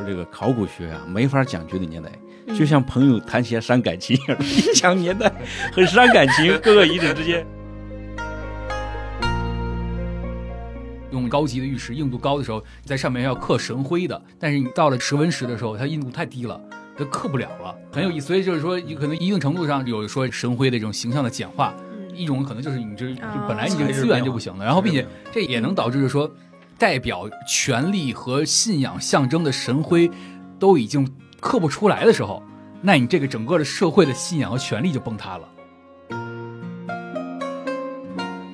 说这个考古学啊，没法讲绝对年代，就像朋友谈起来伤感情一样，一讲年代很伤感情，各个遗址之间。用高级的玉石，硬度高的时候，在上面要刻神灰的，但是你到了石纹石的时候，它硬度太低了，它刻不了了，很有意思。所以就是说，可能一定程度上有说神灰的这种形象的简化，一种可能就是你这就本来你这个资源就不行了，然后并且这也能导致就是说，代表权力和信仰象征的神徽都已经刻不出来的时候，那你这个整个的社会的信仰和权力就崩塌了。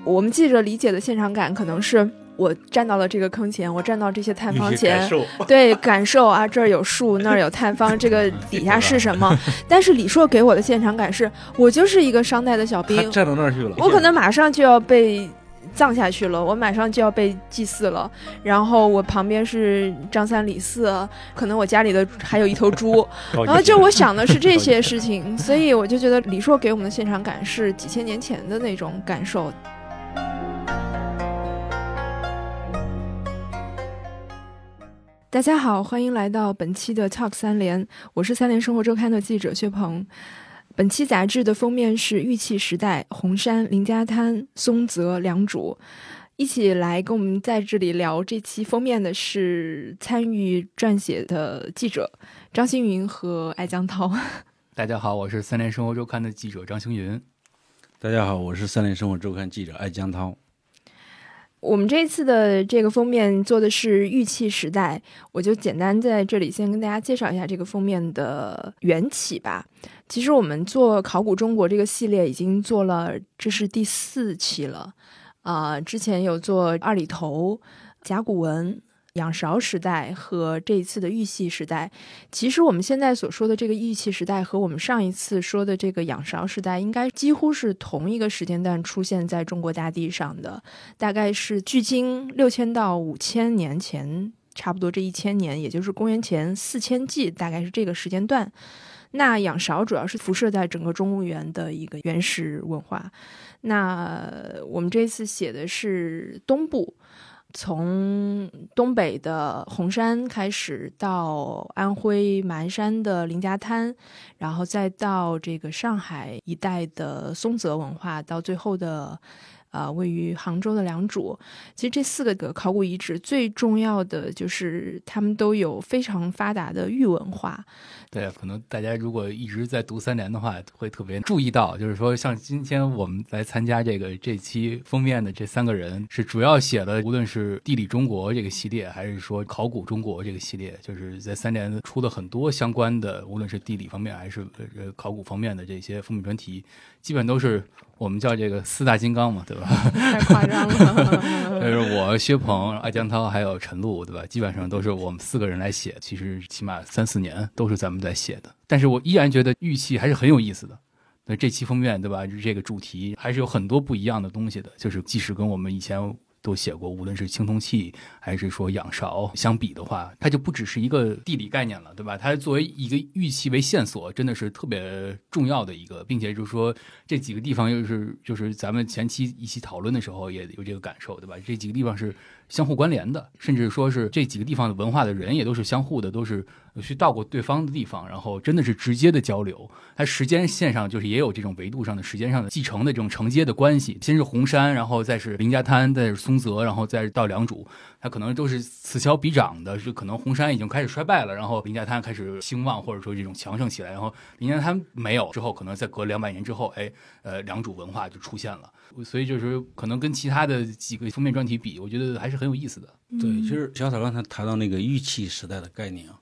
我们记者理解的现场感可能是。我站到了这个坑前，我站到这些探方前，对，感受啊，这儿有树，那儿有探方，这个底下是什么？但是李硕给我的现场感是，我就是一个商代的小兵，站到那儿去了，我可能马上就要被葬下去了，我马上就要被祭祀了，然后我旁边是张三李四，可能我家里的还有一头猪，然后就我想的是这些事情，所以我就觉得李硕给我们的现场感是几千年前的那种感受。大家好，欢迎来到本期的 Talk 三联，我是三联生活周刊的记者薛鹏。本期杂志的封面是玉器时代红山林家滩松泽良渚，一起来跟我们在这里聊这期封面的是参与撰写的记者张星云和艾江涛。大家好，我是三联生活周刊的记者张星云。大家好，我是三联生活周刊记者艾江涛。我们这次的这个封面做的是玉器时代，我就简单在这里先跟大家介绍一下这个封面的缘起吧。其实我们做考古中国这个系列已经做了，这是第四期了啊。之前有做二里头、甲骨文。仰韶时代和这一次的玉器时代，其实我们现在所说的这个玉器时代和我们上一次说的这个仰韶时代，应该几乎是同一个时间段出现在中国大地上的，大概是距今六千到五千年前，差不多这一千年，也就是公元前四千纪，大概是这个时间段。那仰韶主要是辐射在整个中原的一个原始文化。那我们这次写的是东部。从东北的红山开始，到安徽马鞍山的林家滩，然后再到这个上海一带的松泽文化，到最后的。啊，位于杭州的良渚，其实这四个的考古遗址最重要的就是他们都有非常发达的玉文化。对，可能大家如果一直在读三联的话，会特别注意到，就是说像今天我们来参加这个这期封面的这三个人，是主要写的，无论是地理中国这个系列，还是说考古中国这个系列，就是在三联出了很多相关的，无论是地理方面还是呃考古方面的这些封面专题，基本都是。我们叫这个四大金刚嘛，对吧？太夸张了。就是我薛鹏、艾江涛还有陈露，对吧？基本上都是我们四个人来写。其实起码三四年都是咱们在写的。但是我依然觉得玉器还是很有意思的。那这期封面，对吧？这个主题还是有很多不一样的东西的。就是即使跟我们以前。都写过，无论是青铜器还是说仰韶相比的话，它就不只是一个地理概念了，对吧？它作为一个玉器为线索，真的是特别重要的一个，并且就是说这几个地方又是就是咱们前期一起讨论的时候也有这个感受，对吧？这几个地方是相互关联的，甚至说是这几个地方的文化的人也都是相互的，都是。去到过对方的地方，然后真的是直接的交流。它时间线上就是也有这种维度上的时间上的继承的这种承接的关系。先是红山，然后再是林家滩，再是松泽，然后再到良渚，它可能都是此消彼长的。是可能红山已经开始衰败了，然后林家滩开始兴旺，或者说这种强盛起来。然后林家滩没有之后，可能再隔两百年之后，哎，呃，良渚文化就出现了。所以就是可能跟其他的几个封面专题比，我觉得还是很有意思的。对，就是小草刚才谈到那个玉器时代的概念啊。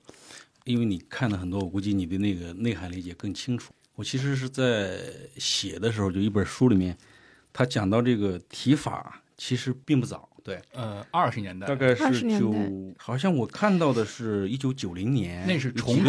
因为你看了很多，我估计你的那个内涵理解更清楚。我其实是在写的时候，就一本书里面，他讲到这个提法，其实并不早。对，呃，二十年代，大概是九，好像我看到的是一九九零年，那是重提，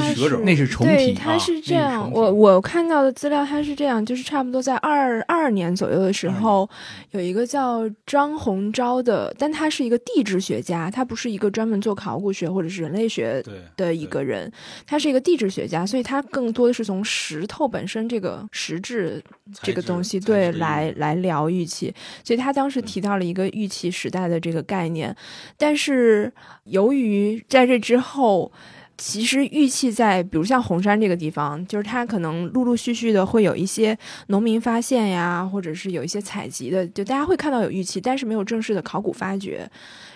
那是重提，它是这样。我我看到的资料，它是这样，就是差不多在二二年左右的时候，有一个叫张洪钊的，但他是一个地质学家，他不是一个专门做考古学或者是人类学的一个人，他是一个地质学家，所以他更多的是从石头本身这个实质这个东西对来来聊玉器，所以他当时提到了一个玉器时代。的这个概念，但是由于在这之后，其实玉器在，比如像红山这个地方，就是它可能陆陆续续的会有一些农民发现呀，或者是有一些采集的，就大家会看到有玉器，但是没有正式的考古发掘。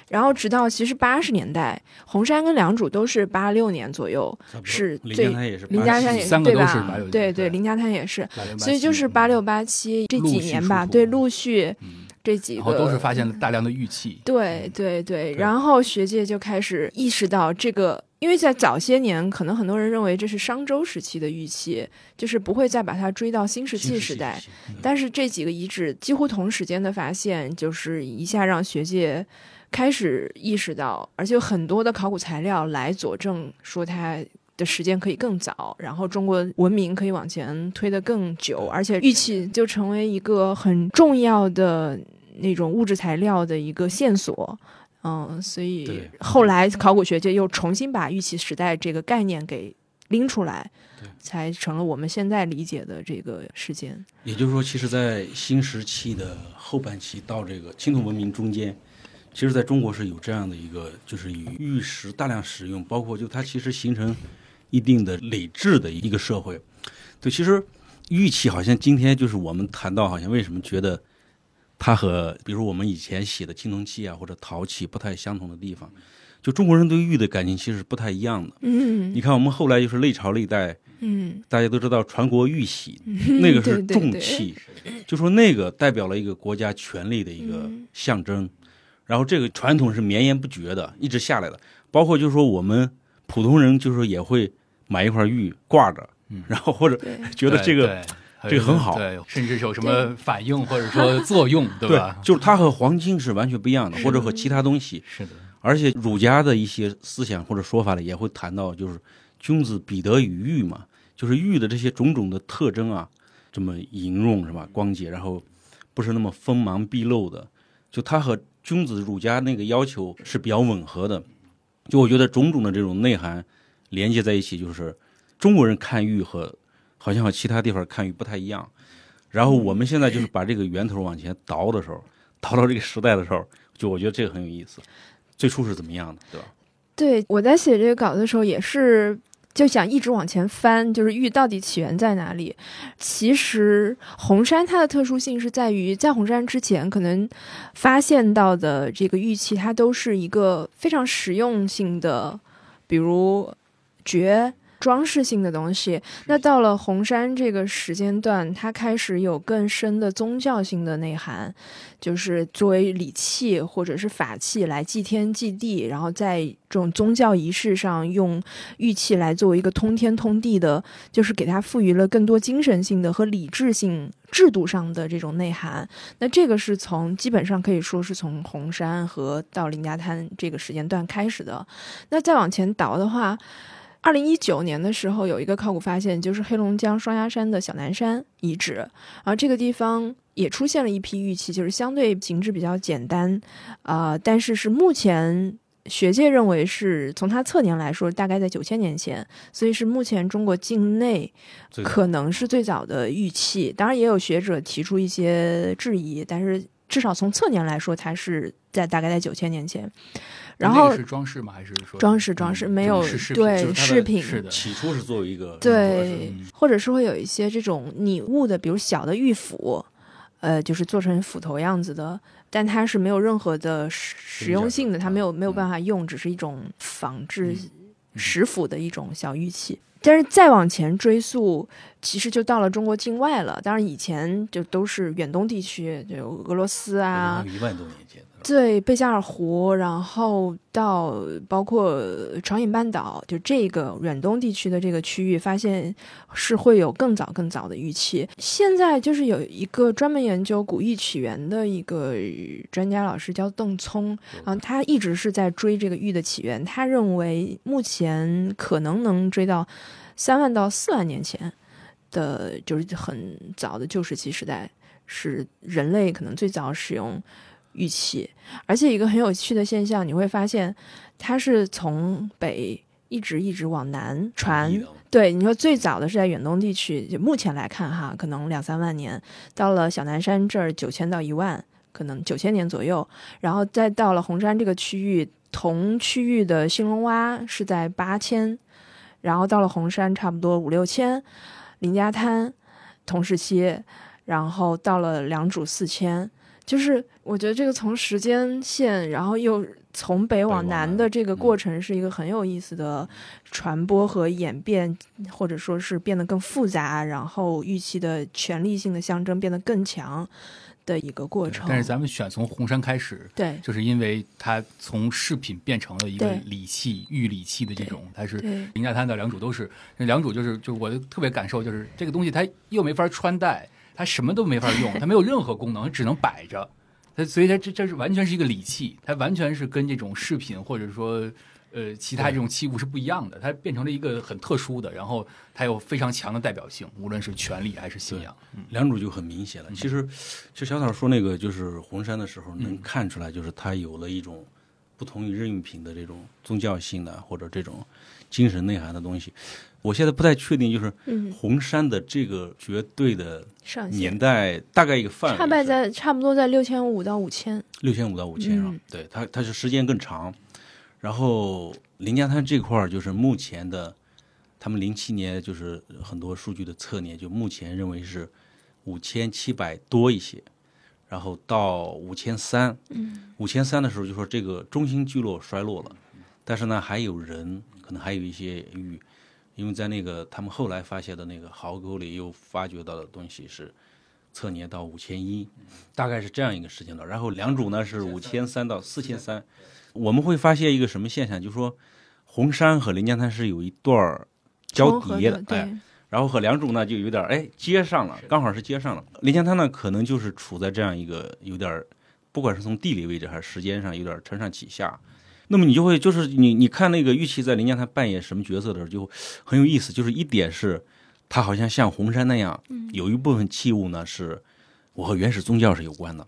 然后直到其实八十年代，红山跟良渚都是八六年左右是最林家滩也是林家滩也三个对吧对对林家滩也是，所以就是八六八七这几年吧，对，陆续。嗯这几个然后都是发现了大量的玉器。对对对，对然后学界就开始意识到这个，因为在早些年，可能很多人认为这是商周时期的玉器，就是不会再把它追到新石器时代。但是这几个遗址几乎同时间的发现，就是一下让学界开始意识到，而且有很多的考古材料来佐证说它。的时间可以更早，然后中国文明可以往前推得更久，而且玉器就成为一个很重要的那种物质材料的一个线索。嗯，所以后来考古学界又重新把玉器时代这个概念给拎出来，才成了我们现在理解的这个时间。也就是说，其实，在新石器的后半期到这个青铜文明中间，其实在中国是有这样的一个，就是以玉石大量使用，包括就它其实形成一定的理智的一个社会。对，其实玉器好像今天就是我们谈到，好像为什么觉得它和比如我们以前写的青铜器啊或者陶器不太相同的地方，就中国人对玉的感情其实是不太一样的。嗯你看，我们后来就是历朝历代，嗯，大家都知道传国玉玺，那个是对对对重器，就说那个代表了一个国家权力的一个嗯象征。然后这个传统是绵延不绝的，一直下来的。包括就是说我们普通人就是说也会买一块玉挂着，嗯 然后或者觉得这个这个很好对，甚至有什么反应或者说 作用，对对吧？就是它和黄金是完全不一样的，或者和其他东西。是的，而且儒家的一些思想或者说法里也会谈到，就是君子比德与玉嘛，就是玉的这些种种的特征啊，这么莹润是吧，光洁，然后不是那么锋芒毕露的，就它和君子儒家那个要求是比较吻合的。就我觉得种种的这种内涵连接在一起，就是中国人看玉和好像和其他地方看玉不太一样。然后我们现在就是把这个源头往前倒的时候，倒到这个时代的时候，就我觉得这个很有意思。最初是怎么样的，对吧？对，我在写这个稿子的时候也是就想一直往前翻，就是玉到底起源在哪里？其实红山它的特殊性是在于，在红山之前可能发现到的这个玉器，它都是一个非常实用性的，比如珏。装饰性的东西，那到了红山这个时间段，它开始有更深的宗教性的内涵，就是作为礼器或者是法器来祭天祭地，然后在这种宗教仪式上用玉器来作为一个通天通地的，就是给它赋予了更多精神性的和理智性制度上的这种内涵。那这个是从基本上可以说是从红山和到林家滩这个时间段开始的。那再往前倒的话。二零一九年的时候，有一个考古发现，就是黑龙江双鸭山的小南山遗址，然后这个地方也出现了一批玉器，就是相对形制比较简单，啊、但是是目前学界认为是从它测年来说，大概在九千年前，所以是目前中国境内可能是最早的玉器。当然，也有学者提出一些质疑，但是至少从测年来说，它是在大概在九千年前。然后是装饰吗？还是说装饰装饰嗯没有对饰品是的，起初是作为一个对嗯，或者是会有一些这种拟物的，比如小的玉斧，呃，就是做成斧头样子的，但它是没有任何的实实用性的，它没有没有办法用，只是一种仿制石斧的一种小玉器。但是再往前追溯，其实就到了中国境外了。当然，以前就都是远东地区，就俄罗斯啊，一万多年前的，对，贝加尔湖，然后到包括长影半岛，就这个远东地区的这个区域，发现是会有更早更早的玉器。现在就是有一个专门研究古玉起源的一个专家老师叫邓聪，然后他一直是在追这个玉的起源，他认为目前可能能追到三万到四万年前的，就是很早的旧石器时代，是人类可能最早使用。玉器，而且一个很有趣的现象，你会发现它是从北一直一直往南传。对，你说最早的是在远东地区，就目前来看哈，可能两三万年，到了小南山这儿九千到一万，可能九千年左右，然后再到了红山这个区域，同区域的兴隆洼是在八千，然后到了红山差不多五六千，林家滩同时期，然后到了良渚四千。就是我觉得这个从时间线，然后又从北往南的这个过程，是一个很有意思的传播和演变，或者说是变得更复杂，然后预期的权力性的象征变得更强的一个过程。但是咱们选从红山开始，对，就是因为它从饰品变成了一个礼器、玉礼器的这种，它是对林家滩的良渚都是，那良渚就是就我的特别感受就是这个东西它又没法穿戴，它什么都没法用，它没有任何功能，它只能摆着。它所以它这这是完全是一个礼器，它完全是跟这种饰品或者说呃其他这种器物是不一样的，它变成了一个很特殊的，然后它有非常强的代表性，无论是权力还是信仰。嗯良渚就很明显了。其实，就小草说那个就是红山的时候，能看出来，就是它有了一种不同于日用品的这种宗教性的或者这种精神内涵的东西。我现在不太确定，就是嗯，红山的这个绝对的年代大概一个范围差别是在差不多在六千五到五千。六千五到五千上，嗯。对它它是时间更长。然后林家滩这块儿就是目前的，他们零七年就是很多数据的测年，就目前认为是五千七百多一些，然后到五千三，嗯。五千三的时候就说这个中心聚落衰落了，但是呢还有人，可能还有一些玉，因为在那个他们后来发现的那个壕沟里又发掘到的东西是测年到五千一，大概是这样一个时间段。然后良渚呢是五千三到四千三，我们会发现一个什么现象，就是说红山和临江滩是有一段儿交叠的，对，哎，然后和良渚呢就有点儿哎接上了，刚好是接上了。临江滩呢可能就是处在这样一个有点儿，不管是从地理位置还是时间上有点儿承上启下。那么你就会就是你你看那个玉器在临江滩扮演什么角色的时候，就很有意思。就是一点是，他好像像红山那样，有一部分器物呢是我和原始宗教是有关的，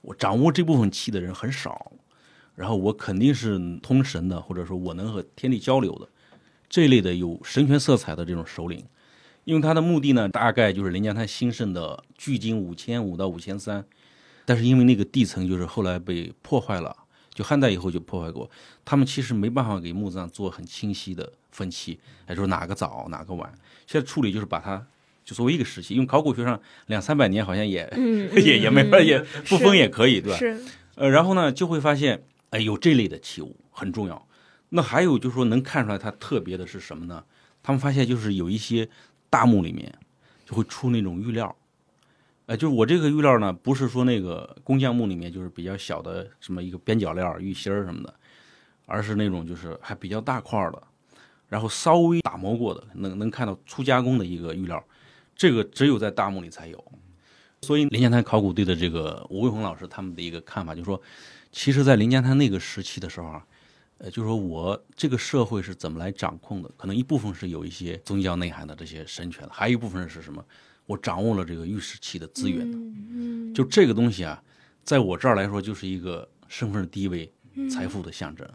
我掌握这部分气的人很少，然后我肯定是通神的，或者说我能和天地交流的这类的有神权色彩的这种首领。因为他的目的呢，大概就是临江滩兴盛的距今五千五到五千三，但是因为那个地层就是后来被破坏了，就汉代以后就破坏过，他们其实没办法给墓葬做很清晰的分期，哎，说哪个早哪个晚。现在处理就是把它就作为一个时期，因为考古学上两三百年好像也、嗯 也也没法也不封也可以，对吧？是呃，然后呢就会发现，哎，有这类的器物很重要。那还有就是说能看出来它特别的是什么呢？他们发现就是有一些大墓里面就会出那种玉料，呃，就是我这个玉料呢，不是说那个工匠墓里面就是比较小的什么一个边角料、玉芯儿什么的，而是那种就是还比较大块的，然后稍微打磨过的，能能看到粗加工的一个玉料，这个只有在大墓里才有。所以临江滩考古队的这个吴卫红老师他们的一个看法就是说，其实，在临江滩那个时期的时候啊，呃，就是说我这个社会是怎么来掌控的？可能一部分是有一些宗教内涵的这些神权，还有一部分是什么？我掌握了这个玉石器的资源的。嗯就这个东西啊，在我这儿来说，就是一个身份地位、财富的象征，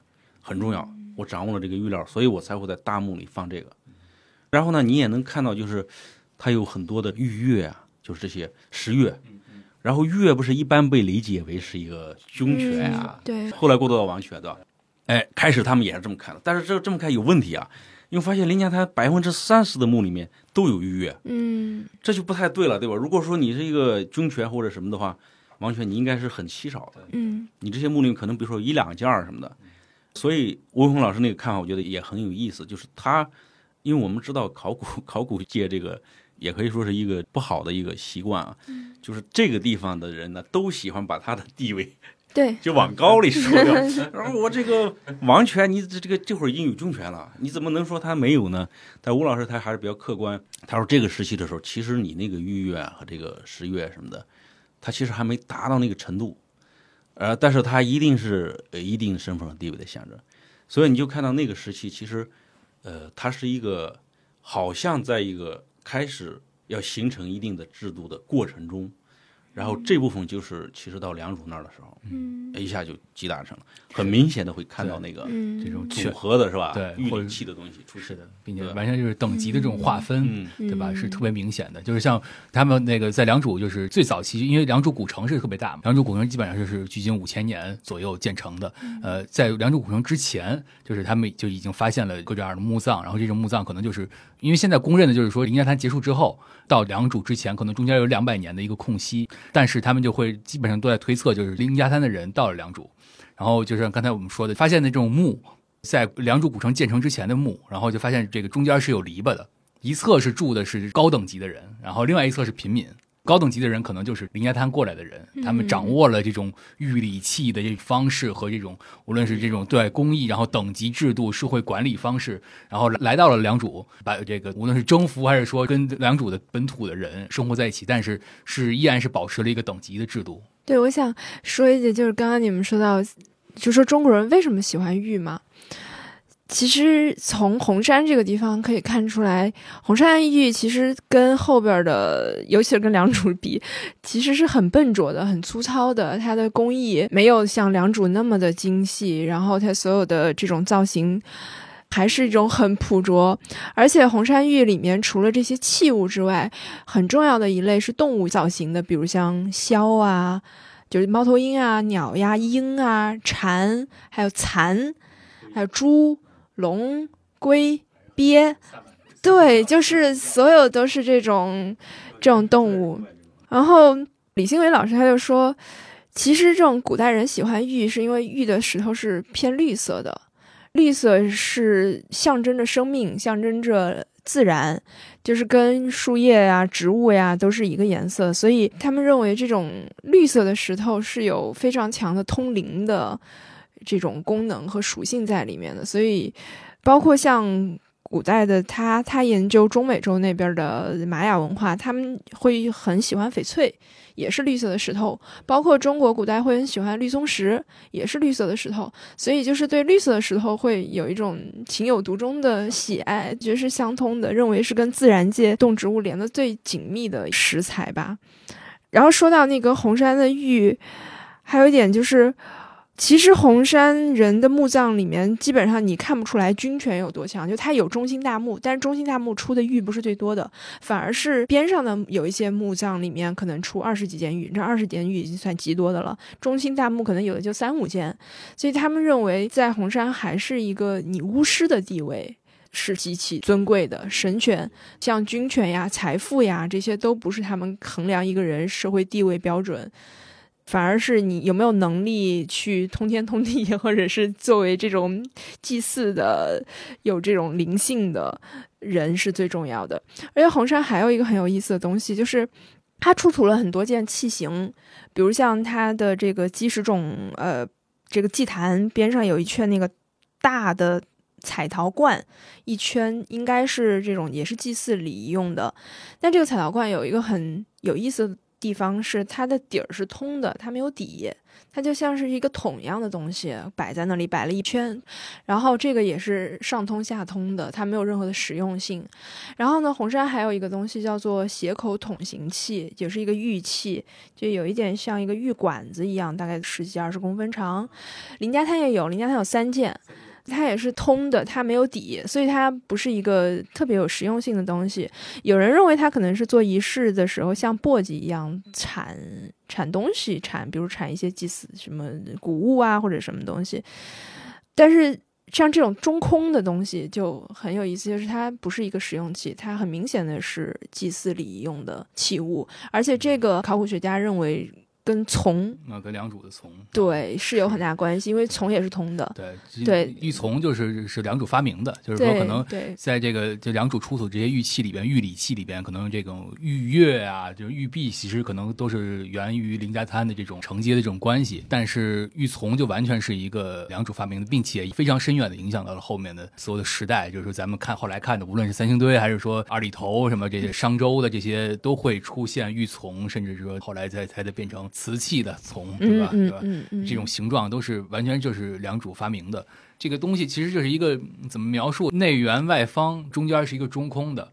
很重要。我掌握了这个玉料，所以我才会在大墓里放这个。然后呢，你也能看到，就是它有很多的玉钺啊，就是这些石钺。然后钺不是一般被理解为是一个军权啊，嗯对，后来过渡到王权，对吧？哎，开始他们也是这么看的，但是这这么看有问题啊，因为发现林家滩百分之三十的墓里面都有玉钺，嗯。这就不太对了，对吧？如果说你是一个军权或者什么的话，王权你应该是很稀少的，嗯。你这些墓里面可能比如说一两件儿什么的，所以吴文红老师那个看法，我觉得也很有意思，就是他，因为我们知道考古 考古界这个也可以说是一个不好的一个习惯啊，就是这个地方的人呢都喜欢把他的地位对，就往高里说掉。然后我这个王权，你这这个这会儿已经有军权了，你怎么能说他没有呢？但吴老师他还是比较客观，他说这个时期的时候，其实你那个玉钺啊和这个十月什么的，他其实还没达到那个程度，呃，但是他一定是呃一定身份和地位的象征，所以你就看到那个时期，其实呃，它是一个好像在一个开始要形成一定的制度的过程中。然后这部分就是其实到良渚那儿的时候，嗯。一下就集大成了，很明显的会看到那个嗯，这种组合的是吧？对或者玉理器的东西出现。的，并且完全就是等级的这种划分。嗯对吧？嗯是特别明显的，就是像他们那个在良渚，就是最早期，因为良渚古城是特别大嘛，良渚古城基本上就是距今五千年左右建成的。呃，在良渚古城之前，就是他们就已经发现了各种各样的墓葬，然后这种墓葬可能就是因为现在公认的就是说，灵家滩结束之后到良渚之前，可能中间有两百年的一个空隙，但是他们就会基本上都在推测，就是灵家滩的人到了良渚，然后就像刚才我们说的，发现的这种墓。在良渚古城建成之前的墓，然后就发现这个中间是有篱笆的，一侧是住的是高等级的人，然后另外一侧是平民。高等级的人可能就是林家滩过来的人，他们掌握了这种玉礼器的这方式和这种无论是这种对工艺，然后等级制度、社会管理方式，然后来到了良渚，把这个无论是征服还是说跟良渚的本土的人生活在一起，但是是依然是保持了一个等级的制度。对，我想说一句，就是刚刚你们说到，就说中国人为什么喜欢玉嘛？其实从红山这个地方可以看出来，红山玉其实跟后边的，尤其是跟良渚比，其实是很笨拙的、很粗糙的。它的工艺没有像良渚那么的精细，然后它所有的这种造型。还是一种很朴拙，而且红山玉里面除了这些器物之外，很重要的一类是动物造型的，比如像鸮啊，就是猫头鹰啊、鸟呀、鹰啊、蝉，还有蚕，还有猪、龙、龟、鳖，对，就是所有都是这种这种动物。然后李新伟老师他就说，其实这种古代人喜欢玉，是因为玉的石头是偏绿色的。绿色是象征着生命，象征着自然，就是跟树叶呀、植物呀都是一个颜色，所以他们认为这种绿色的石头是有非常强的通灵的这种功能和属性在里面的。所以，包括像古代的他，他研究中美洲那边的玛雅文化，他们会很喜欢翡翠。也是绿色的石头，包括中国古代会很喜欢绿松石，也是绿色的石头，所以就是对绿色的石头会有一种情有独钟的喜爱，觉是相通的，认为是跟自然界动植物连的最紧密的石材吧。然后说到那个红山的玉，还有一点就是。其实红山人的墓葬里面，基本上你看不出来军权有多强，就它有中心大墓，但是中心大墓出的玉不是最多的，反而是边上的有一些墓葬里面可能出二十几件玉，这二十件玉已经算极多的了。中心大墓可能有的就三五件，所以他们认为在红山还是一个你巫师的地位是极其尊贵的，神权像军权呀、财富呀这些都不是他们衡量一个人社会地位标准。反而是你有没有能力去通天通地，或者是作为这种祭祀的、有这种灵性的人是最重要的。而且红山还有一个很有意思的东西，就是它出土了很多件器形，比如像它的这个基石冢，呃，这个祭坛边上有一圈那个大的彩陶罐，一圈应该是这种也是祭祀礼仪用的。但这个彩陶罐有一个很有意思。地方是它的底儿是通的，它没有底，它就像是一个桶一样的东西摆在那里，摆了一圈。然后这个也是上通下通的，它没有任何的实用性。然后呢，红山还有一个东西叫做斜口筒形器，也是一个玉器，就有一点像一个玉管子一样，大概十几二十公分长。林家滩也有，林家滩有三件。它也是通的，它没有底，所以它不是一个特别有实用性的东西。有人认为它可能是做仪式的时候像簸箕一样产产东西，产比如产一些祭祀什么谷物啊或者什么东西。但是像这种中空的东西就很有意思，就是它不是一个实用器，它很明显的是祭祀礼仪用的器物，而且这个考古学家认为。跟从啊，跟良渚的从对是有很大关系，因为从也是通的。对对，玉琮就是是良渚发明的，就是说可能在这个就良渚出土这些玉器里边，玉礼器里边，可能这种玉钺啊，就是玉璧，其实可能都是源于林家滩的这种承接的这种关系。但是玉琮就完全是一个良渚发明的，并且非常深远的影响到了后面的所有的时代。就是说咱们看后来看的，无论是三星堆还是说二里头什么这些商周的这些，都会出现玉琮，甚至说后来才才得变成。瓷器的琮，对吧？对吧？这种形状都是完全就是良渚发明的。这个东西其实就是一个怎么描述？内圆外方，中间是一个中空的。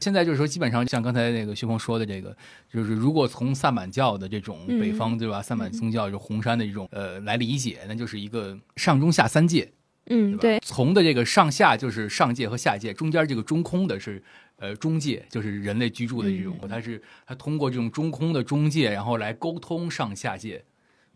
现在就是说，基本上像刚才那个薛峰说的这个，就是如果从萨满教的这种嗯北方、对吧，萨满宗教就红山的这种呃来理解，那就是一个上中下三界，嗯？对，从的这个上下就是上界和下界，中间这个中空的是呃中介，就是人类居住的这种，嗯它是它通过这种中空的中介，然后来沟通上下界。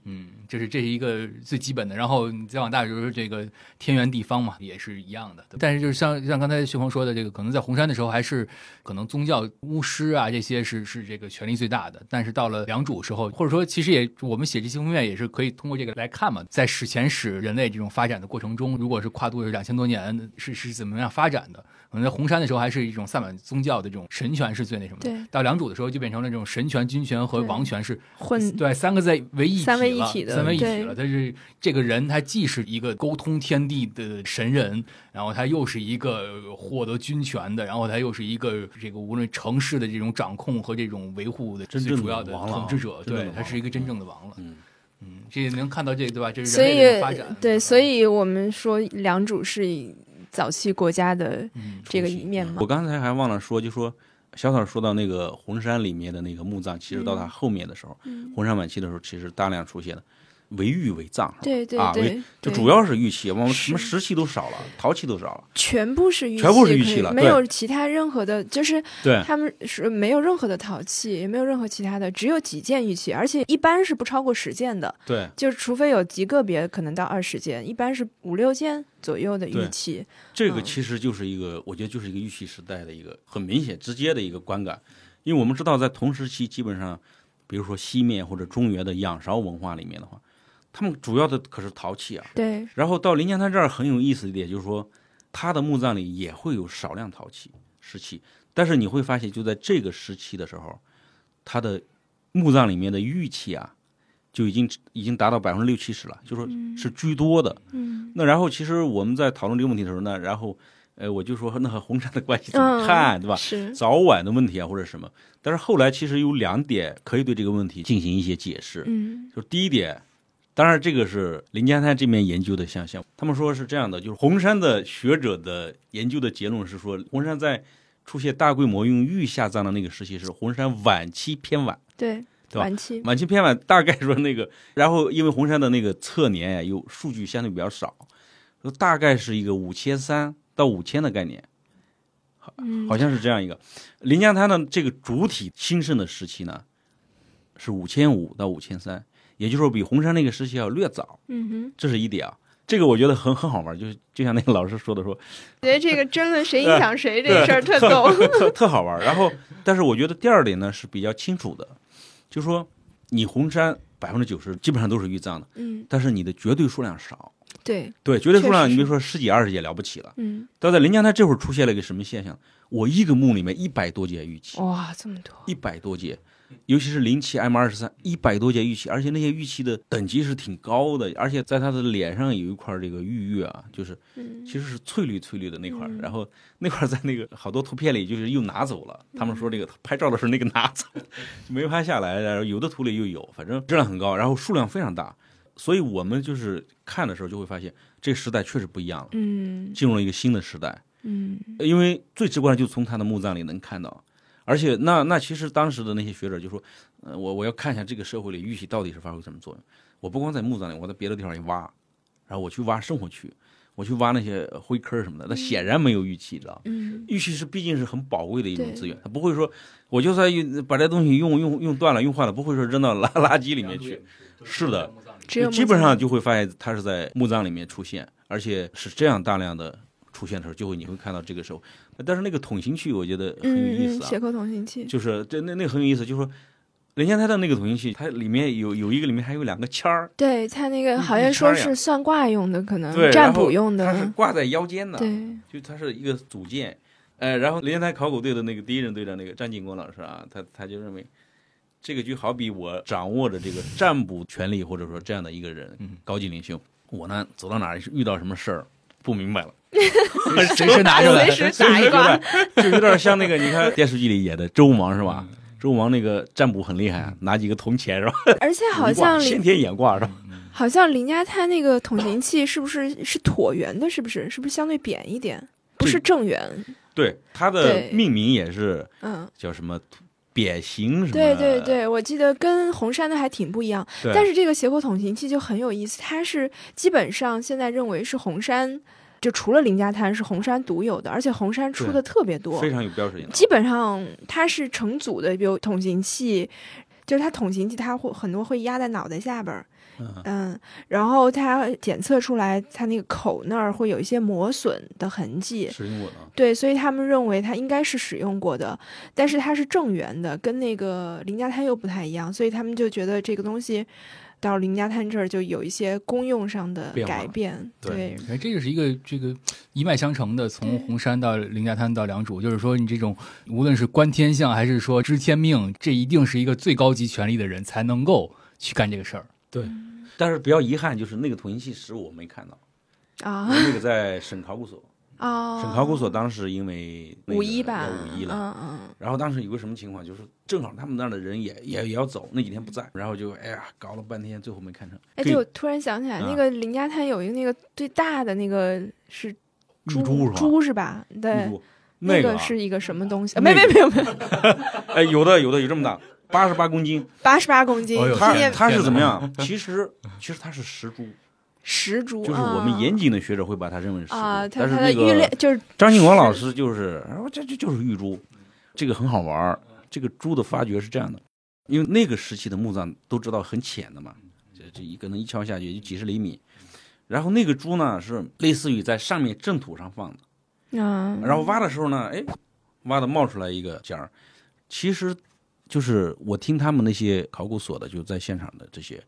嗯，这是这是一个最基本的，然后你再往大就是这个天圆地方嘛，也是一样的。但是就是像像刚才旭峰说的，这个可能在红山的时候，还是可能宗教巫师啊这些是是这个权力最大的。但是到了良渚时候，或者说其实也我们写这期封面也是可以通过这个来看嘛，在史前史人类这种发展的过程中，如果是跨度是两千多年，是是怎么样发展的？可能在红山的时候还是一种萨满宗教的这种神权是最那什么的，对到良渚的时候就变成了这种神权、军权和王权是混对，三个在为一体三位一了体的三位一体了。他是这个人，他既是一个沟通天地的神人，然后他又是一个获得军权的，然后他又是一个这个无论城市的这种掌控和这种维护的真正主要的统治者。对他是一个真正的王了。嗯嗯，这也能看到这个对吧？这是所人类的以发展。对，所以我们说良渚是以早期国家的嗯，这个一面嘛我。刚才还忘了说，就说小草说到那个红山里面的那个墓葬，其实到它后面的时候，嗯。红山晚期的时候，其实大量出现了为玉为葬，是吧？对对啊，为对，就主要是玉器，我们什么石器都少了，陶器都少了，全部是玉器，全部是玉器了没有其他任何的，就是对。他们是没有任何的陶器，也没有任何其他的，只有几件玉器，而且一般是不超过十件的，对。就是除非有极个别可能到二十件，一般是五六件左右的玉器。这个嗯其实就是一个，我觉得就是一个玉器时代的一个很明显、直接的一个观感，因为我们知道，在同时期，基本上，比如说西面或者中原的仰韶文化里面的话，他们主要的可是陶器啊。对，然后到临江滩这儿很有意思一点，就是说，他的墓葬里也会有少量陶器、石器，但是你会发现，就在这个时期的时候，他的墓葬里面的玉器啊，就已经已经达到百分之六七十了，就说是居多的。嗯那然后其实我们在讨论这个问题的时候呢，然后呃，我就说那和红山的关系怎么嗯，看，对吧？是，早晚的问题啊，或者什么。但是后来其实有两点可以对这个问题进行一些解释。嗯就第一点，当然这个是临江滩这边研究的现象，他们说是这样的，就是红山的学者的研究的结论是说，红山在出现大规模用玉下葬的那个时期是红山晚期偏晚。对，对吧晚期，晚期偏晚大概说那个，然后因为红山的那个测年呀，有数据相对比较少，说大概是一个五千三到五千的概念，好，好像是这样一个。临江滩的这个主体兴盛的时期呢，是五千五到五千三，也就是说比红山那个时期要略早，嗯哼，这是一点啊。这个我觉得很很好玩，就是就像那个老师说的说，觉得这个争论谁影响谁这事儿特逗。特特好玩。然后，但是我觉得第二点呢是比较清楚的，就说你红山百分之九十基本上都是玉葬的，嗯，但是你的绝对数量少。对，对，绝对数量，你比如说十几二十也了不起了。嗯，但在临江滩这会儿出现了一个什么现象？我一个墓里面一百多节玉器，哇，这么多，一百多件，尤其是零七 M 二十三，一百多件玉器，而且那些玉器的等级是挺高的，而且在他的脸上有一块这个玉玉啊，就是嗯其实是翠绿翠绿的那块，嗯然后那块在那个好多图片里就是又拿走了，他们说这个拍照的时候那个拿走，就 没拍下来，然后有的图里又有，反正质量很高，然后数量非常大，所以我们就是看的时候就会发现这个时代确实不一样了，嗯进入了一个新的时代。嗯因为最直观的就从他的墓葬里能看到，而且那那其实当时的那些学者就说，呃，我我要看一下这个社会里玉器到底是发挥什么作用。我不光在墓葬里，我在别的地方也挖，然后我去挖生活区，我去挖那些灰坑什么的，那显然没有玉器，知道吧？嗯，玉器是毕竟是很宝贵的一种资源，它不会说我就算把这东西用用用断了用坏了，不会说扔到垃垃圾里面去。是的，只有基本上就会发现它是在墓葬里面出现，而且是这样大量的出现的时候，就会你会看到这个时候。但是那个桶形器，我觉得很有意思啊，斜扣同心器，就是这那那个很有意思，就是说，人家他的那个桶形器，它里面有有一个里面还有两个签儿，对它那个好像说是算卦用的，可能，占卜用的它是的，挂在腰间的，对，就它是一个组件。呃，然后连台考古队的那个第一任队长那个张景光老师啊，他他就认为，这个就好比我掌握着这个占卜权利，或者说这样的一个人，嗯高级领袖，我呢走到哪儿遇到什么事儿不明白了，随时拿出来随。时打一卦，就有点像那个你看 电视剧里演的周武王是吧？周武王那个占卜很厉害啊，拿几个铜钱是吧？而且好像林先天眼卦是吧？好像林家滩那个桶形器是不是是椭圆的？是不是？是不是相对扁一点？不是正圆？对，它的命名也是嗯，叫什么扁形什么？对对对，我记得跟红山的还挺不一样。但是这个斜坡桶形器就很有意思，它是基本上现在认为是红山，就除了林家滩是红山独有的，而且红山出的特别多非，常有标识性。基本上它是成组的，比如桶形器，就是它桶形器它会很多会压在脑袋下边儿，嗯嗯，然后它检测出来它那个口那儿会有一些磨损的痕迹，使用过的，对，所以他们认为它应该是使用过的，但是它是正圆的，跟那个林家滩又不太一样，所以他们就觉得这个东西到林家滩这儿就有一些功用上的改变。对哎，这就是一个这个一脉相承的，从红山到林家滩到良渚，就是说你这种无论是观天象还是说知天命，这一定是一个最高级权力的人才能够去干这个事儿。对。但是比较遗憾，就是那个统计器实我没看到，啊那个在省考古所。啊，省考古所当时因为五一吧，五一了，嗯嗯然后当时有个什么情况，就是正好他们那儿的人也也也要走，那几天不在，然后就哎呀搞了半天，最后没看成。哎，可以对，我突然想起来，啊那个林家滩有一个那个最大的那个是玉珠是吧？猪是吧？对那个啊是一个什么东西？没没没有没有，哎，有的有的有这么大，八十八公斤。八十八公斤它它是怎么样？其实其实它是石珠，石珠，就是我们严谨的学者会把它认为是但是那个就是张庆广老师就是，然后这这就是玉珠，这个很好玩儿。这个猪的发掘是这样的，因为那个时期的墓葬都知道很浅的嘛，这这一可能一敲下去也就几十厘米，然后那个猪呢是类似于在上面正土上放的，啊，然后挖的时候呢，哎，挖的冒出来一个尖儿，其实就是我听他们那些考古所的，就在现场的这些，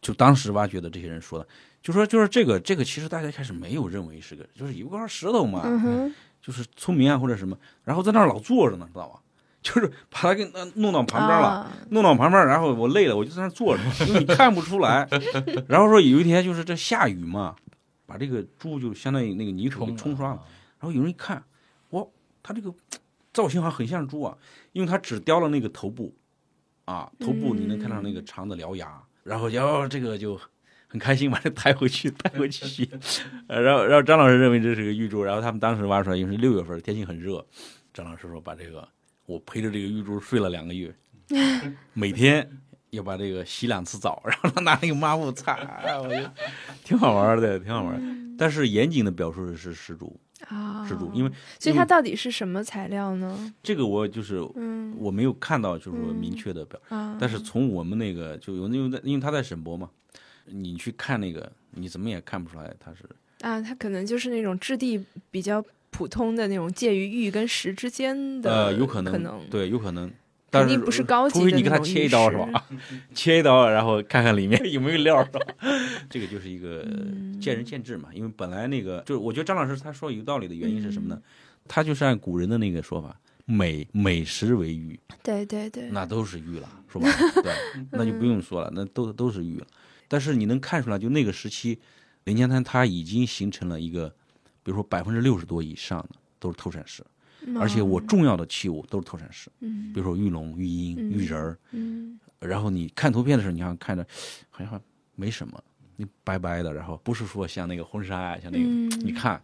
就当时挖掘的这些人说的，就说就是这个这个，其实大家一开始没有认为是个，就是有块石头嘛，嗯，就是村民啊或者什么，然后在那儿老坐着呢，知道吧？就是把它给呃弄到旁边了。啊弄到旁边，然后我累了，我就在那儿坐着，因为你看不出来。然后说有一天就是这下雨嘛，把这个猪就相当于那个泥土给冲刷了。然后有人一看，哇，它这个造型好像很像猪啊，因为它只雕了那个头部，啊，头部你能看到那个长的獠牙，然后哦，这个就很开心 把它抬回去，带回去洗。呃然后然后张老师认为这是个玉珠，然后他们当时挖出来，因为是六月份，天气很热，张老师说把这个我陪着这个玉珠睡了两个月，每天。要把这个洗两次澡，然后他拿那个抹布擦，哎我觉得挺好玩的，挺好玩的。但是严谨的表述是石竹，啊，石珠，因为所以它到底是什么材料呢？这个我就是嗯我没有看到，就是明确的表，啊，但是从我们那个就有因为在因为他在省博嘛，你去看那个，你怎么也看不出来它是啊，它可能就是那种质地比较普通的那种介于玉跟石之间的，呃有可能能对有可能，但是肯定不是高级除非你给他的那种玉切一刀是吧？切一刀，然后看看里面有没有料是吧？这个就是一个嗯见仁见智嘛，因为本来那个就是我觉得张老师他说有道理的原因是什么呢？嗯他就是按古人的那个说法，美美食为玉，对对对，那都是玉了，是吧？对，那就不用说了，那都都是玉了。但是你能看出来，就那个时期，林家滩它已经形成了一个，比如说百分之六十多以上的都是透闪石，而且我重要的器物都是透闪石，嗯。比如说玉龙、玉鹰、嗯。玉人儿。嗯。然后你看图片的时候，你好像看着好像没什么，你白白的，然后不是说像那个红山啊，像那个，嗯，你看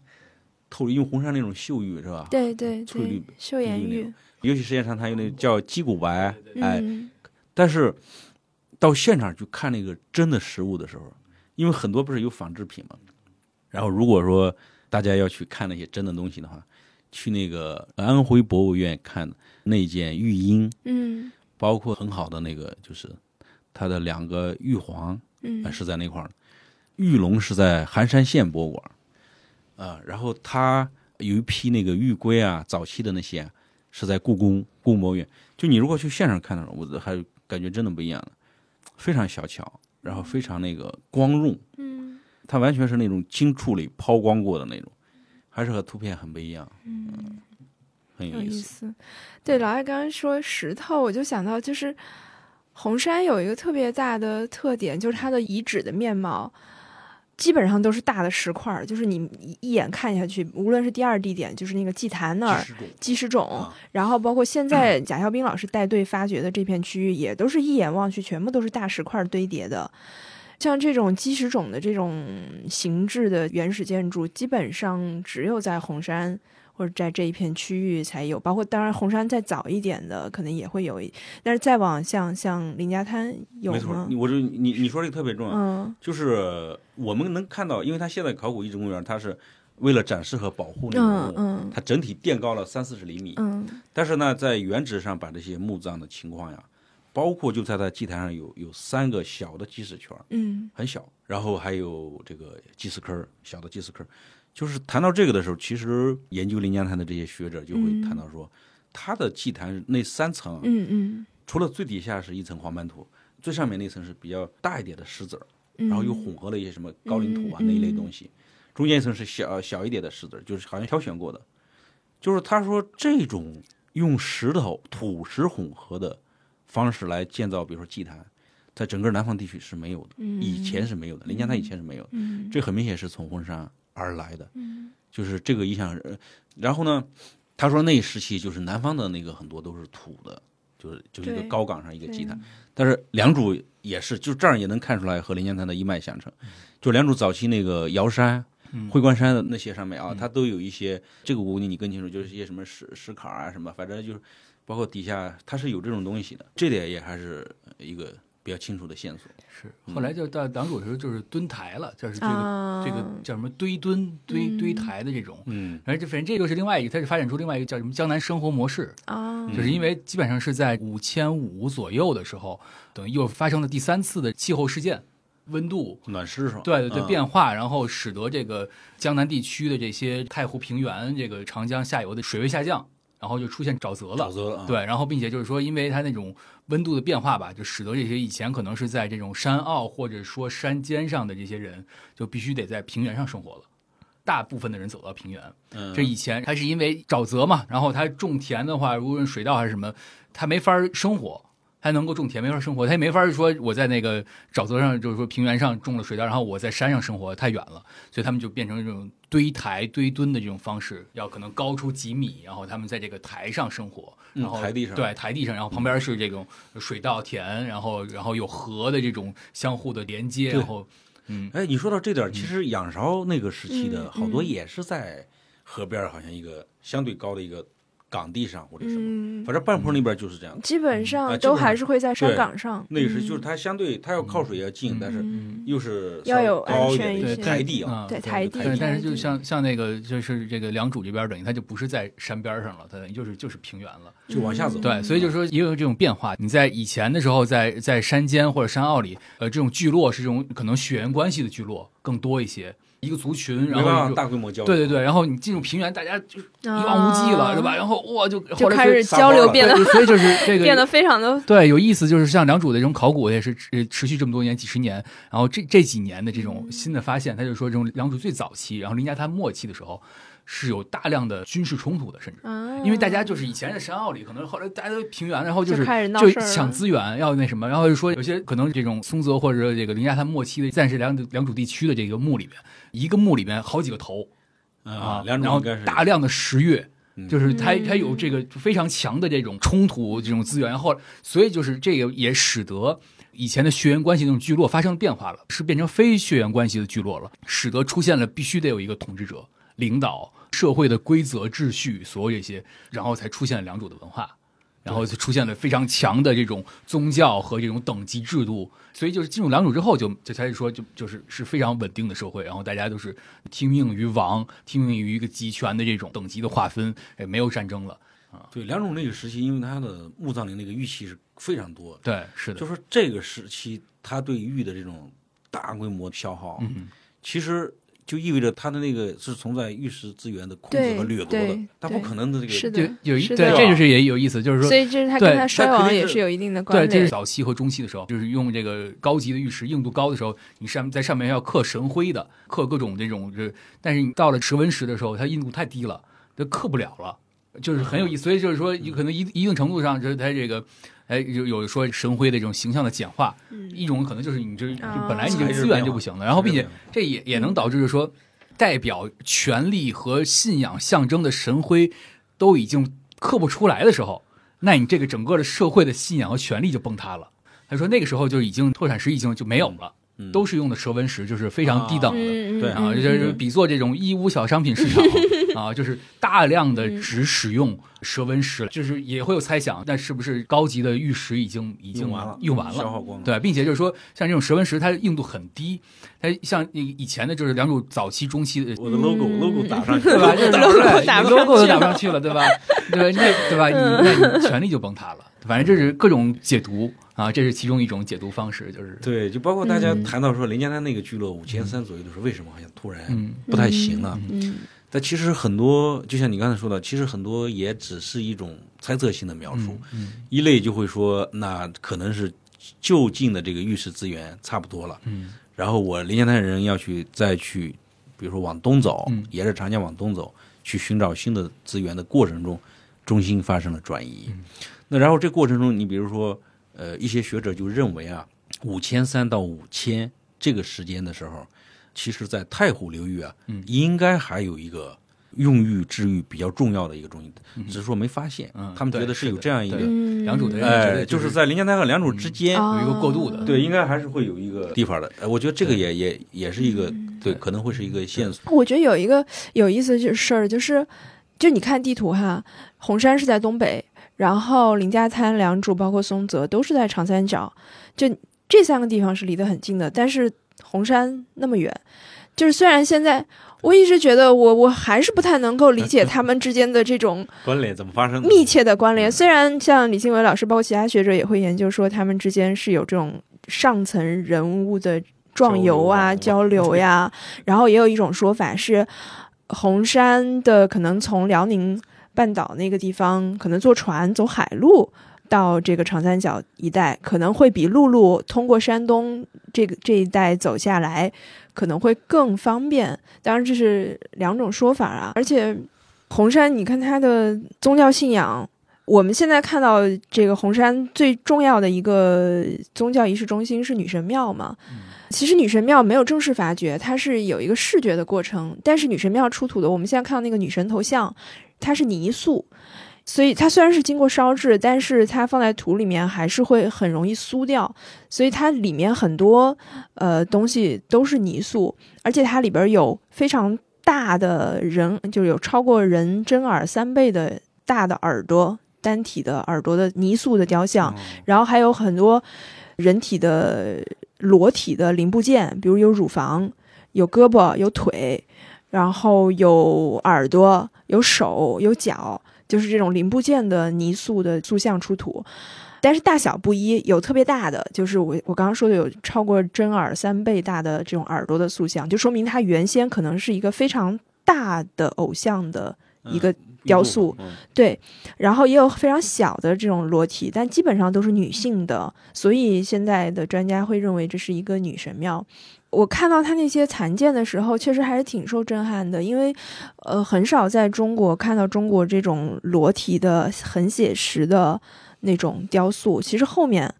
透因为红山那种秀玉是吧？对对翠绿对，秀颜玉。尤其时间长，它有那叫鸡骨白，哎，嗯。但是到现场去看那个真的实物的时候，因为很多不是有仿制品嘛，然后如果说大家要去看那些真的东西的话，去那个安徽博物院看那件玉鹰，嗯。包括很好的那个就是它的两个玉皇，嗯。呃是在那块儿，玉龙是在含山县博物馆，啊、然后它有一批那个玉龟啊，早期的那些啊是在故宫故宫博物院。就你如果去现场看的时候，我还感觉真的不一样的，非常小巧，然后非常那个光润，嗯它完全是那种精处理抛光过的那种，还是和图片很不一样，嗯，有很有意思。意思。对，老艾刚刚说石头，我就想到就是红山有一个特别大的特点，就是它的遗址的面貌。基本上都是大的石块儿，就是你一一眼看下去，无论是第二地点，就是那个祭坛那儿，几十种鸡石冢，啊然后包括现在贾孝斌老师带队发掘的这片区域，也都是一眼望去全部都是大石块堆叠的。像这种基石冢的这种形制的原始建筑，基本上只有在红山或者在这一片区域才有，包括当然红山再早一点的可能也会有一，但是再往像像林家滩有没错吗，我就你你说这个特别重要，嗯就是我们能看到，因为它现在考古遗址公园，它是为了展示和保护那个文物，嗯嗯它整体垫高了三四十厘米。嗯但是呢，在原址上把这些墓葬的情况呀，包括就在它祭坛上有有三个小的祭祀圈，嗯。很小，然后还有这个祭祀坑，小的祭祀坑。就是谈到这个的时候，其实研究临江滩的这些学者就会嗯。谈到说，它的祭坛那三层啊，嗯嗯。除了最底下是一层黄斑土，最上面那层是比较大一点的石子然后又混合了一些什么高岭土啊、嗯那一类东西，中间一层是小小一点的石子儿，就是好像挑选过的。就是他说这种用石头、土石混合的方式来建造，比如说祭坛，在整个南方地区是没有的，嗯以前是没有的，临江滩以前是没有的，嗯这很明显是从婚山而来的，嗯就是这个影响。呃然后呢，他说那一时期就是南方的那个很多都是土的，就是就是一个高岗上一个祭坛，但是良渚也是，就这样也能看出来和临江滩的一脉相承。就良渚早期那个瑶山、嗯会关山的那些上面啊，它都有一些这个我估计你更清楚，就是一些什么石石坎啊什么，反正就是包括底下它是有这种东西的，这点也还是一个比较清楚的线索。是，后来就到党组的时候就是墩台了，就是这个、啊这个叫什么堆墩堆嗯堆台的这种。嗯反正这反正这就是另外一个，它是发展出另外一个叫什么江南生活模式，啊就是因为基本上是在五千五左右的时候，等于又发生了第三次的气候事件，温度暖湿是吧？对对对嗯变化，然后使得这个江南地区的这些太湖平原、这个长江下游的水位下降，然后就出现沼泽了沼。泽了啊。对，然后并且就是说，因为它那种温度的变化吧，就使得这些以前可能是在这种山坳或者说山尖上的这些人，就必须得在平原上生活了。大部分的人走到平原，嗯，这以前他是因为沼泽嘛，然后他种田的话，无论水稻还是什么，他没法儿生活，它能够种田没法生活，他也没法说我在那个沼泽上，就是说平原上种了水稻，然后我在山上生活太远了，所以他们就变成这种堆台堆墩的这种方式，要可能高出几米，然后他们在这个台上生活，嗯然后台地上。对台地上，然后旁边是这种水稻田，然后然后有河的这种相互的连接，对。然后嗯。哎，你说到这点儿，其实仰韶那个时期的嗯好多嗯也是在河边，好像一个相对高的一个岗地上或者什么，嗯，反正半坡那边就是这样。基本啊上都还是会在山岗上。那个是嗯就是它相对它要靠水要近，但是嗯又是要有安全一些台地啊。啊对台地对，但是就像像那个就是这个良渚这边，等于它就不是在山边上了，它等于就是就是平原了。就往下走。对，所以就是说也有这种变化。你在以前的时候在，在山间或者山坳里，呃，这种聚落是这种可能血缘关系的聚落更多一些，一个族群，然后大规模交流。对对对，然后你进入平原，大家就是一望无际了，啊对吧？然后哇，就就后来是开始交流变得所以就是 这个变得非常的对，有意思，就是像良渚的这种考古也是呃持续这么多年，几十年，然后这这几年的这种新的发现，他就说这种良渚最早期，然后林家滩末期的时候，是有大量的军事冲突的，甚至。啊，因为大家就是以前在山坳里，可能后来大家都平原，然后就是就抢资源，要那什么，然后就说有些可能这种松泽或者这个林家滩末期的暂时两两主地区的这个墓里面，一个墓里面好几个头啊，然后大量的石月，嗯。就是它嗯。它有这个非常强的这种冲突这种资源，然后所以就是这个也使得以前的血缘关系那种聚落发生变化了，是变成非血缘关系的聚落了，使得出现了必须得有一个统治者领导社会的规则秩序，所有这些，然后才出现了良渚的文化。然后就出现了非常强的这种宗教和这种等级制度，所以就是进入良渚之后就，就开始说就就是是非常稳定的社会，然后大家都是听命于王，听命于一个集权的这种等级的划分，也没有战争了。对良渚那个时期，因为它的墓葬里那个玉器是非常多的，对，是的，就说这个时期它对玉的这种大规模消耗，嗯，其实就意味着它的那个是存在玉石资源的控制和掠夺的对，它不可能的这个是就的，有一对，这就是也有意思，就是说所以这是它对跟它衰亡也是有一定的对，关联。这是早期和中期的时候，就是用这个高级的玉石硬度高的时候，你上在上面要刻神徽的，刻各种这种是，但是你到了石纹石的时候，它硬度太低了，它刻不了了，就是很有意思。所以就是说，有可能一一定程度上，就是他这个。哎，有有说神辉的这种形象的简化，嗯一种可能就是你这本来你这个资源就不行了，然后并且这也也能导致就是说，代表权力和信仰象征的神辉都已经刻不出来的时候，那你这个整个的社会的信仰和权力就崩塌了。他说那个时候就已经拓产石已经就没有了，嗯都是用的蛇纹石，就是非常低等的。嗯，对啊，就是比作这种义乌小商品市场 啊，就是大量的只使用蛇纹石，就是也会有猜想，但是不是高级的玉石已经已经用完了用完了？消耗光了。对，并且就是说，像这种蛇纹石，它硬度很低，它像以以前的就是两种早期、中期的，我的 logo、嗯 logo 打上 去对吧？就是打 logo 都打不上去了，对吧？对吧？那对吧？你那你权力就崩塌了。反正这是各种解读啊，这是其中一种解读方式，就是对，就包括大家嗯谈到说林家滩那个聚落五千三左右的时候，为什么好像突然嗯不太行了？嗯但其实很多，就像你刚才说的，其实很多也只是一种猜测性的描述。嗯一类就会说，那可能是就近的这个玉石资源差不多了，嗯然后我林家滩人要去再去，比如说往东走，嗯沿着长江往东走，去寻找新的资源的过程中，中心发生了转移。嗯那然后这过程中，你比如说，呃，一些学者就认为啊，五千三到五千这个时间的时候，其实在太湖流域啊，嗯。应该还有一个用玉治玉比较重要的一个东西，只是说没发现。嗯他们觉得是有这样一个良渚的人哎，就是在临江滩和良渚之间，啊有一个过渡的。对，应该还是会有一个地方的。呃我觉得这个也也也是一个对，可能会是一个线索。我觉得有一个有意思的事儿，就是就你看地图哈，红山是在东北，然后林家滩、良渚包括松泽都是在长三角，就这三个地方是离得很近的，但是红山那么远，就是虽然现在。我一直觉得我我还是不太能够理解 他们之间的这种关联怎么发生的？密切的关联。虽然像李新伟老师，包括其他学者也会研究说，他们之间是有这种上层人物的壮游啊、交交流呀，然后也有一种说法是，红山的可能从辽宁半岛那个地方，可能坐船走海路。到这个长三角一带，可能会比陆路通过山东这个这一带走下来，可能会更方便。当然，这是两种说法啊。而且，红山，你看它的宗教信仰，我们现在看到这个红山最重要的一个宗教仪式中心是女神庙嘛。其实女神庙没有正式发掘，它是有一个视觉的过程。但是女神庙出土的，我们现在看到那个女神头像，它是泥塑。所以它虽然是经过烧制，但是它放在土里面还是会很容易酥掉，所以它里面很多呃东西都是泥塑，而且它里边有非常大的人，就是有超过人真耳三倍的大的耳朵，单体的耳朵的泥塑的雕像，然后还有很多人体的裸体的零部件，比如有乳房、有胳膊、有腿，然后有耳朵、有手、有脚。就是这种零部件的泥塑的塑像出土，但是大小不一，有特别大的，就是我我刚刚说的有超过真耳三倍大的这种耳朵的塑像，就说明它原先可能是一个非常大的偶像的一个雕塑，嗯对，然后也有非常小的这种裸体，但基本上都是女性的，所以现在的专家会认为这是一个女神庙。我看到他那些残件的时候，确实还是挺受震撼的，因为，呃，很少在中国看到中国这种裸体的、很写实的那种雕塑。其实后面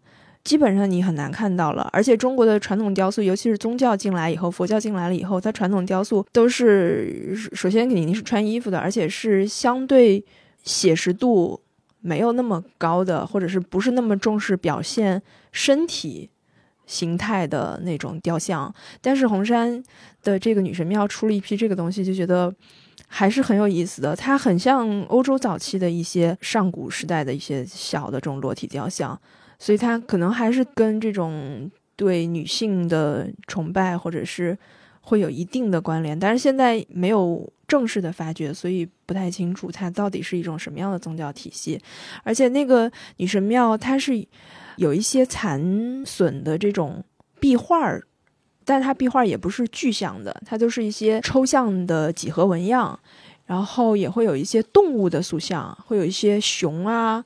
基本上你很难看到了，而且中国的传统雕塑，尤其是宗教进来以后，佛教进来了以后，它传统雕塑都是首先肯定是穿衣服的，而且是相对写实度没有那么高的，或者是不是那么重视表现身体。形态的那种雕像，但是红山的这个女神庙出了一批这个东西，就觉得还是很有意思的。它很像欧洲早期的一些上古时代的一些小的这种裸体雕像，所以它可能还是跟这种对女性的崇拜或者是会有一定的关联。但是现在没有正式的发掘，所以不太清楚它到底是一种什么样的宗教体系。而且那个女神庙，它是。有一些残损的这种壁画儿，但它壁画也不是具象的，它都是一些抽象的几何纹样，然后也会有一些动物的塑像，会有一些熊啊，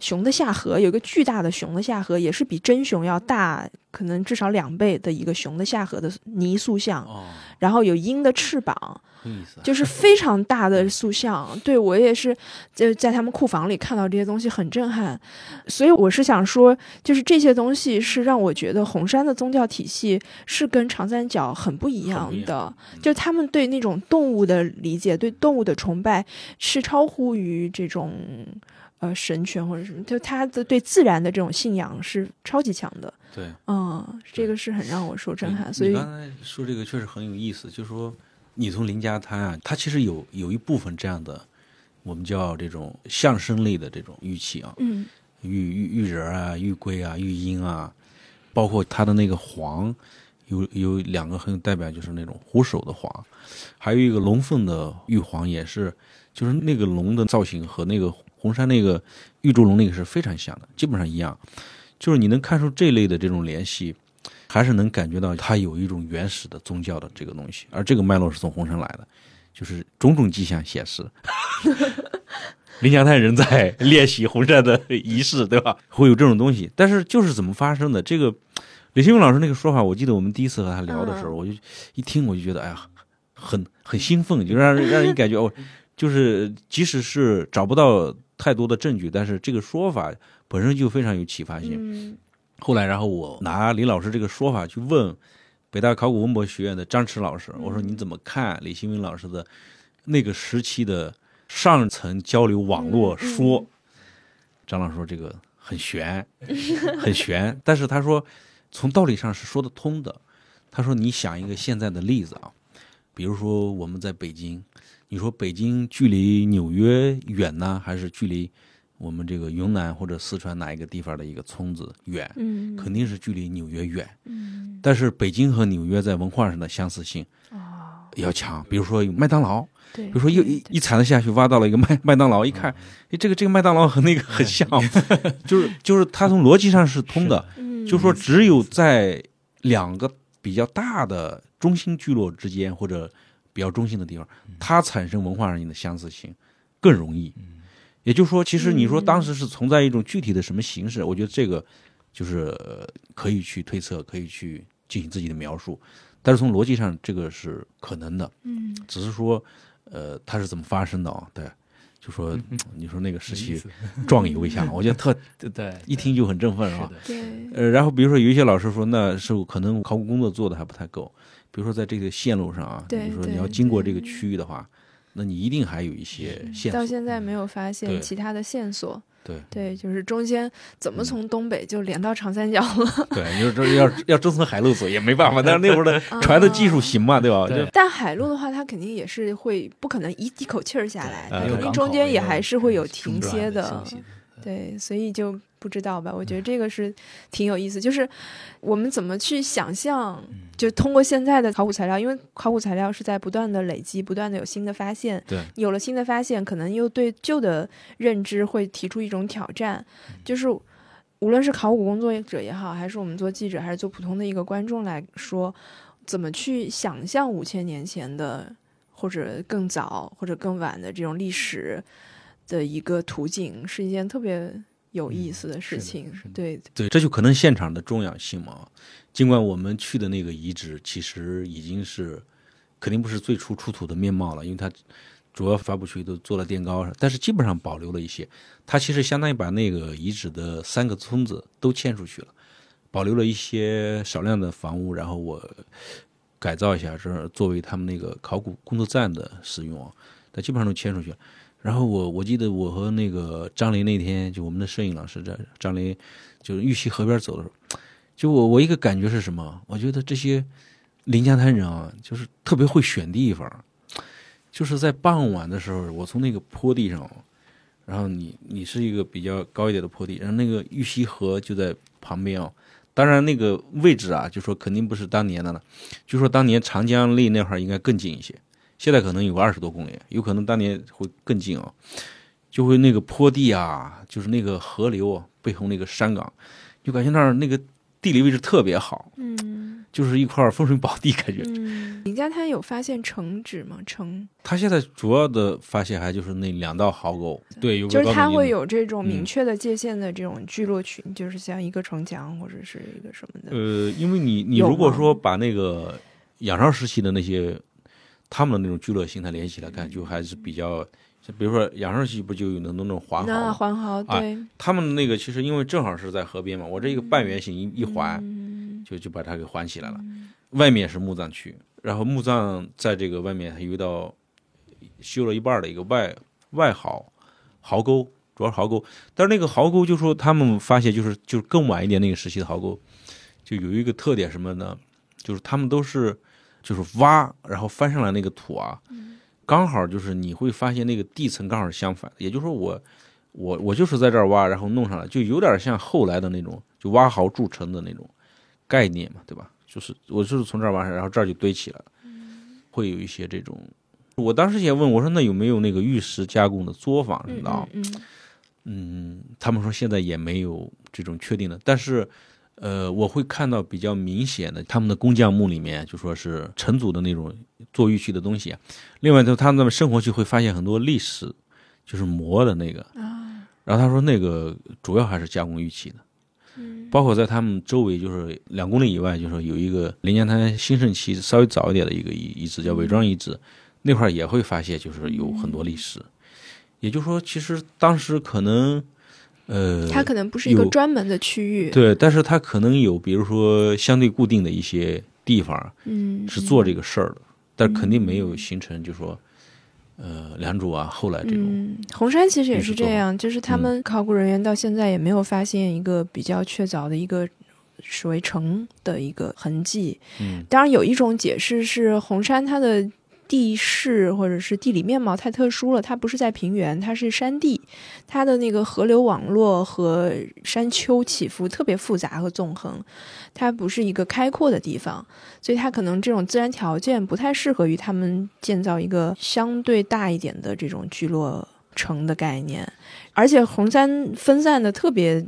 熊的下颌有一个巨大的熊的下颌，也是比真熊要大，可能至少两倍的一个熊的下颌的泥塑像，哦，然后有鹰的翅膀，有意思啊。就是非常大的塑像，对我也是在在他们库房里看到这些东西很震撼，所以我是想说，就是这些东西是让我觉得红山的宗教体系是跟长三角很不一样的，样就他们对那种动物的理解，对动物的崇拜是超乎于这种呃神权或者什么，就他的对自然的这种信仰是超级强的。对，嗯，这个是很让我受震撼。所以你刚才说这个确实很有意思，就是说你从林家滩啊，它其实有有一部分这样的，我们叫这种象声类的这种玉器啊，嗯玉玉玉人啊、玉龟啊、玉鹰啊，包括它的那个黄，有有两个很有代表，就是那种虎首的黄，还有一个龙凤的玉黄，也是，就是那个龙的造型和那个红山那个玉柱龙那个是非常像的，基本上一样，就是你能看出这类的这种联系。还是能感觉到它有一种原始的宗教的这个东西，而这个脉络是从红山来的，就是种种迹象显示，林祥泰人在练习红山的仪式，对吧？会有这种东西，但是就是怎么发生的？这个李新勇老师那个说法，我记得我们第一次和他聊的时候，嗯我就一听我就觉得，哎呀，很很兴奋，就让人让人感觉哦，就是即使是找不到太多的证据，但是这个说法本身就非常有启发性。嗯后来，然后我拿李老师这个说法去问北大考古文博学院的张弛老师，我说你怎么看李新民老师的那个时期的上层交流网络说？嗯张老师说这个很悬，很悬，但是他说从道理上是说得通的。他说你想一个现在的例子啊，比如说我们在北京，你说北京距离纽约远呢，还是距离我们这个云南或者四川哪一个地方的一个村子远？嗯肯定是距离纽约远。嗯但是北京和纽约在文化上的相似性啊，要强，比如说有麦当劳，对，比如说一一一铲子下去挖到了一个麦麦当劳，一看，哎，这个这个麦当劳和那个很像，就是就是它从逻辑上是通的，嗯就说只有在两个比较大的中心聚落之间或者比较中心的地方，它产生文化上的相似性更容易。也就是说，其实你说当时是存在一种具体的什么形式，我觉得这个就是呃可以去推测，可以去进行自己的描述，但是从逻辑上这个是可能的，嗯。只是说呃它是怎么发生的啊？对，就说你说那个时期壮游一下，我觉得特对 对，一听就很振奋啊。是的，对呃，然后比如说有一些老师说，那是可能考古工作做的还不太够，比如说在这个线路上啊，对比如说你要经过这个区域的话，那你一定还有一些线索到。现在没有发现其他的线索。对对，就是中间怎么嗯从东北就连到长三角了？对，你说这要要真从海路走也没办法，但是那会儿的船的技术行嘛，对吧？但海路的话，它肯定也是会不可能一一口气儿下来，它肯定中间也还是会有停歇的对，所以就不知道吧。我觉得这个是挺有意思，就是我们怎么去想象，就通过现在的考古材料，因为考古材料是在不断的累积，不断的有新的发现。对，有了新的发现，可能又对旧的认知会提出一种挑战，就是。无论是考古工作者也好，还是我们做记者，还是做普通的一个观众来说，怎么去想象五千年前的，或者更早或者更晚的这种历史的一个图景，是一件特别有意思的事情。对，对，这就可能现场的重要性嘛。尽管我们去的那个遗址其实已经是肯定不是最初出土的面貌了，因为它主要发布区都做了垫高，但是基本上保留了一些。它其实相当于把那个遗址的三个村子都迁出去了，保留了一些少量的房屋，然后我改造一下，这作为他们那个考古工作站的使用啊，但基本上都迁出去了。然后我我记得我和那个张雷那天就我们的摄影老师在张雷就是玉溪河边走的时候，就我我一个感觉是什么？我觉得这些临江滩人啊，就是特别会选地方。就是在傍晚的时候，我从那个坡地上，然后你你是一个比较高一点的坡地，然后那个玉溪河就在旁边哦。当然那个位置啊，就说肯定不是当年的了，就说当年长江离那会儿应该更近一些，现在可能有个二十多公里，有可能当年会更近啊、就会那个坡地啊，就是那个河流啊，背后那个山岗，就感觉那儿那个地理位置特别好，嗯。就是一块风水宝地感觉。嗯，林家滩有发现城址吗？城？他现在主要的发现还就是那两道壕沟，对，有就是它高等音会有这种明嗯确的界限的这种聚落群，就是像一个城墙或者是一个什么的。呃，因为你你如果说把那个仰韶时期的那些他们的那种聚落形态联系起来看，就还是比较，就比如说仰韶时期不就有那种那种环那壕吗？环壕啊对，他们那个其实因为正好是在河边嘛，我这一个半圆形一一环，嗯就就把它给环起来了。外面是墓葬区，然后墓葬在这个外面还有一道修了一半的一个外外壕壕沟，主主要是壕沟。但是那个壕沟就说他们发现就是就是更晚一点那个时期的壕沟，就有一个特点什么呢？就是他们都是就是挖，然后翻上来那个土啊，刚好就是你会发现那个地层刚好是相反的，也就是说我我我就是在这儿挖，然后弄上来，就有点像后来的那种就挖壕筑城的那种概念嘛，对吧？就是我就是从这儿挖上，然后这儿就堆起来了，会有一些这种。我当时也问我说，那有没有那个玉石加工的作坊什么嗯的啊？嗯嗯嗯，他们说现在也没有这种确定的，但是，呃，我会看到比较明显的，他们的工匠墓里面就说是成组的那种做玉器的东西啊。另外，就他们生活区会发现很多历史，就是磨的那个。啊，然后他说那个主要还是加工玉器的，嗯包括在他们周围就是两公里以外，就是有一个临江滩兴盛期稍微早一点的一个遗遗址，叫伪装遗址，那块儿也会发现就是有很多历史。也就是说，其实当时可能，呃，它可能不是一个专门的区域，对，但是它可能有，比如说相对固定的一些地方嗯，是做这个事儿的，但肯定没有形成，就说，呃，良渚啊，后来这种，嗯，红山其实也是这样，就是他嗯。们考古人员到现在也没有发现一个比较确凿的一个水围城的一个痕迹。嗯。当然，有一种解释是红山它的地势或者是地理面貌太特殊了，它不是在平原，它是山地，它的那个河流网络和山丘起伏特别复杂和纵横，它不是一个开阔的地方，所以它可能这种自然条件不太适合于他们建造一个相对大一点的这种聚落城的概念，而且红山分散的特别。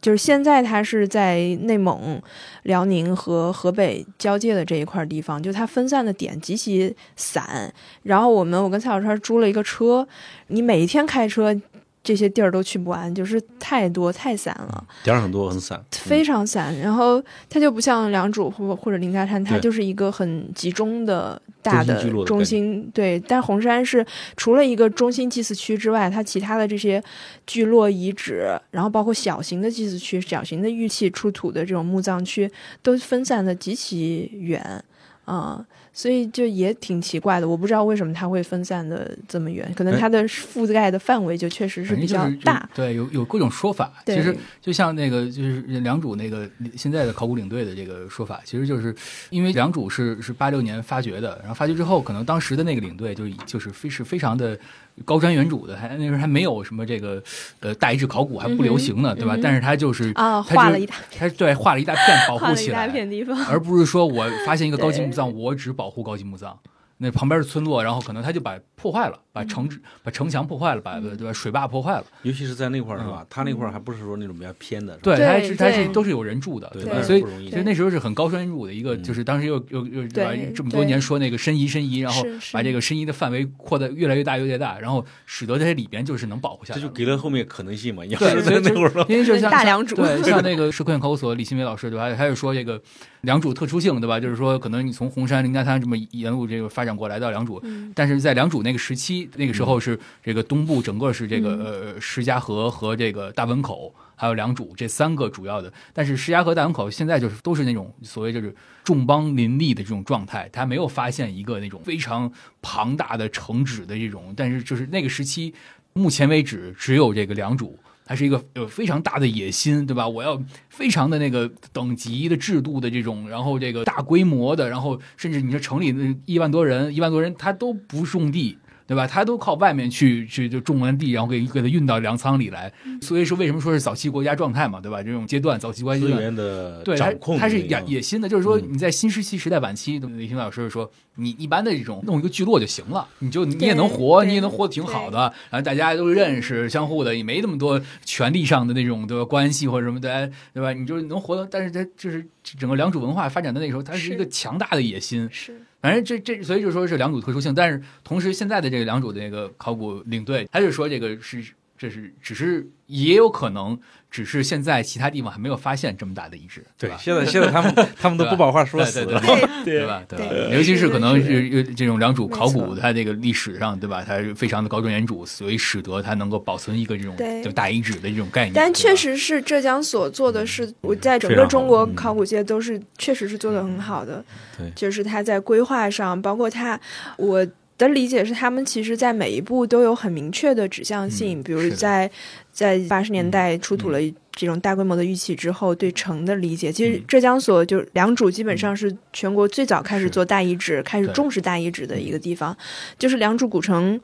就是现在，它是在内蒙、辽宁和河北交界的这一块地方，就它分散的点极其散。然后我们，我跟蔡小川租了一个车，你每一天开车，这些地儿都去不完，就是太多太散了。点儿很多很散，非常散，然后它就不像良渚或或者灵家滩，它就是一个很集中的大的中心。对，但红山是除了一个中心祭祀区之外，它其他的这些聚落遗址，然后包括小型的祭祀区、小型的玉器出土的这种墓葬区，都分散的极其远。啊、所以就也挺奇怪的，我不知道为什么它会分散的这么远，可能哎它的覆盖的范围就确实是比较大。对，有有各种说法。其实就像那个就是良渚那个现在的考古领队的这个说法，其实就是因为良渚是是八六年发掘的，然后发掘之后，可能当时的那个领队就已就是非是非常的高瞻远瞩的，还那时候还没有什么这个呃大遗址考古还不流行呢，对吧？但是他就是啊，画了一大他对画了一大片保护起来，片地方，而不是说我发现一个高级墓葬，我只保护高级墓葬。那旁边的村落，然后可能他就把破坏了，把城把城墙破坏了，把对吧水坝破坏了。尤其是在那块儿是嗯吧？他那块儿还不是说那种比较偏的，对，对它是它是都是有人住的，对所以不容易所以那时候是很高深入的一个，嗯就是当时又又又对吧？这么多年说那个申遗申遗，然后把这个申遗的范围扩得越来越大越来越大，然后使得这里边就是能保护下来。这就给了后面可能性嘛。你要对，是所以就在那会儿，因为就像大良主对，像那个社科院考古所李新伟老师对吧？他就说这个良渚特殊性对吧？就是说可能你从红山林家滩这么沿路这个发展过来到良渚，嗯但是在良渚那个时期，那个时候是这个东部整个是这个、嗯呃石家河和这个大汶口，还有良渚这三个主要的。但是石家河、大汶口现在就是都是那种所谓就是众邦林立的这种状态，他没有发现一个那种非常庞大的城址的这种，但是就是那个时期，目前为止只有这个良渚。还是一个有非常大的野心，对吧？我要非常的那个等级的制度的这种，然后这个大规模的，然后甚至你说城里的一万多人，一万多人他都不种地，对吧？他都靠外面去去就种完地，然后给给它运到粮仓里来。所以说为什么说是早期国家状态嘛，对吧？这种阶段，早期国家阶资，源的对，它掌控的它是那个野野心的，就是说嗯你在新石器时代晚期，李新老师说，你一般的这种弄一个聚落就行了，你就你也能活，你也能活得挺好的，然后大家都认识，相互的也没那么多权力上的那种的关系或者什么的，对吧？你就能活的，但是它就是整个良渚文化发展的那时候，它是一个强大的野心，是反正这这，所以就说是两组特殊性，但是同时现在的这个两组的那个考古领队，他就说这个是这是只是也有可能，只是现在其他地方还没有发现这么大的遗址，对吧，？对现在现在他们 他们都不把话说死了，对对对 对对吧？对吧？尤其是可能是是这种良渚考古，它这个历史上，对吧？它非常的高瞻远瞩，所以使得它能够保存一个这种对就大遗址的这种概念。但确实是浙江所做的是，我在整个中国嗯考古界都是确实是做的很好的。对就是它在规划上，包括它，我的理解是，他们其实在每一步都有很明确的指向性，比如在在八十年代出土了这种大规模的玉器之后，对城的理解，其实嗯。浙江所就良渚基本上是全国最早开始做大遗址、开始重视大遗址的一个地方，就是良渚古城。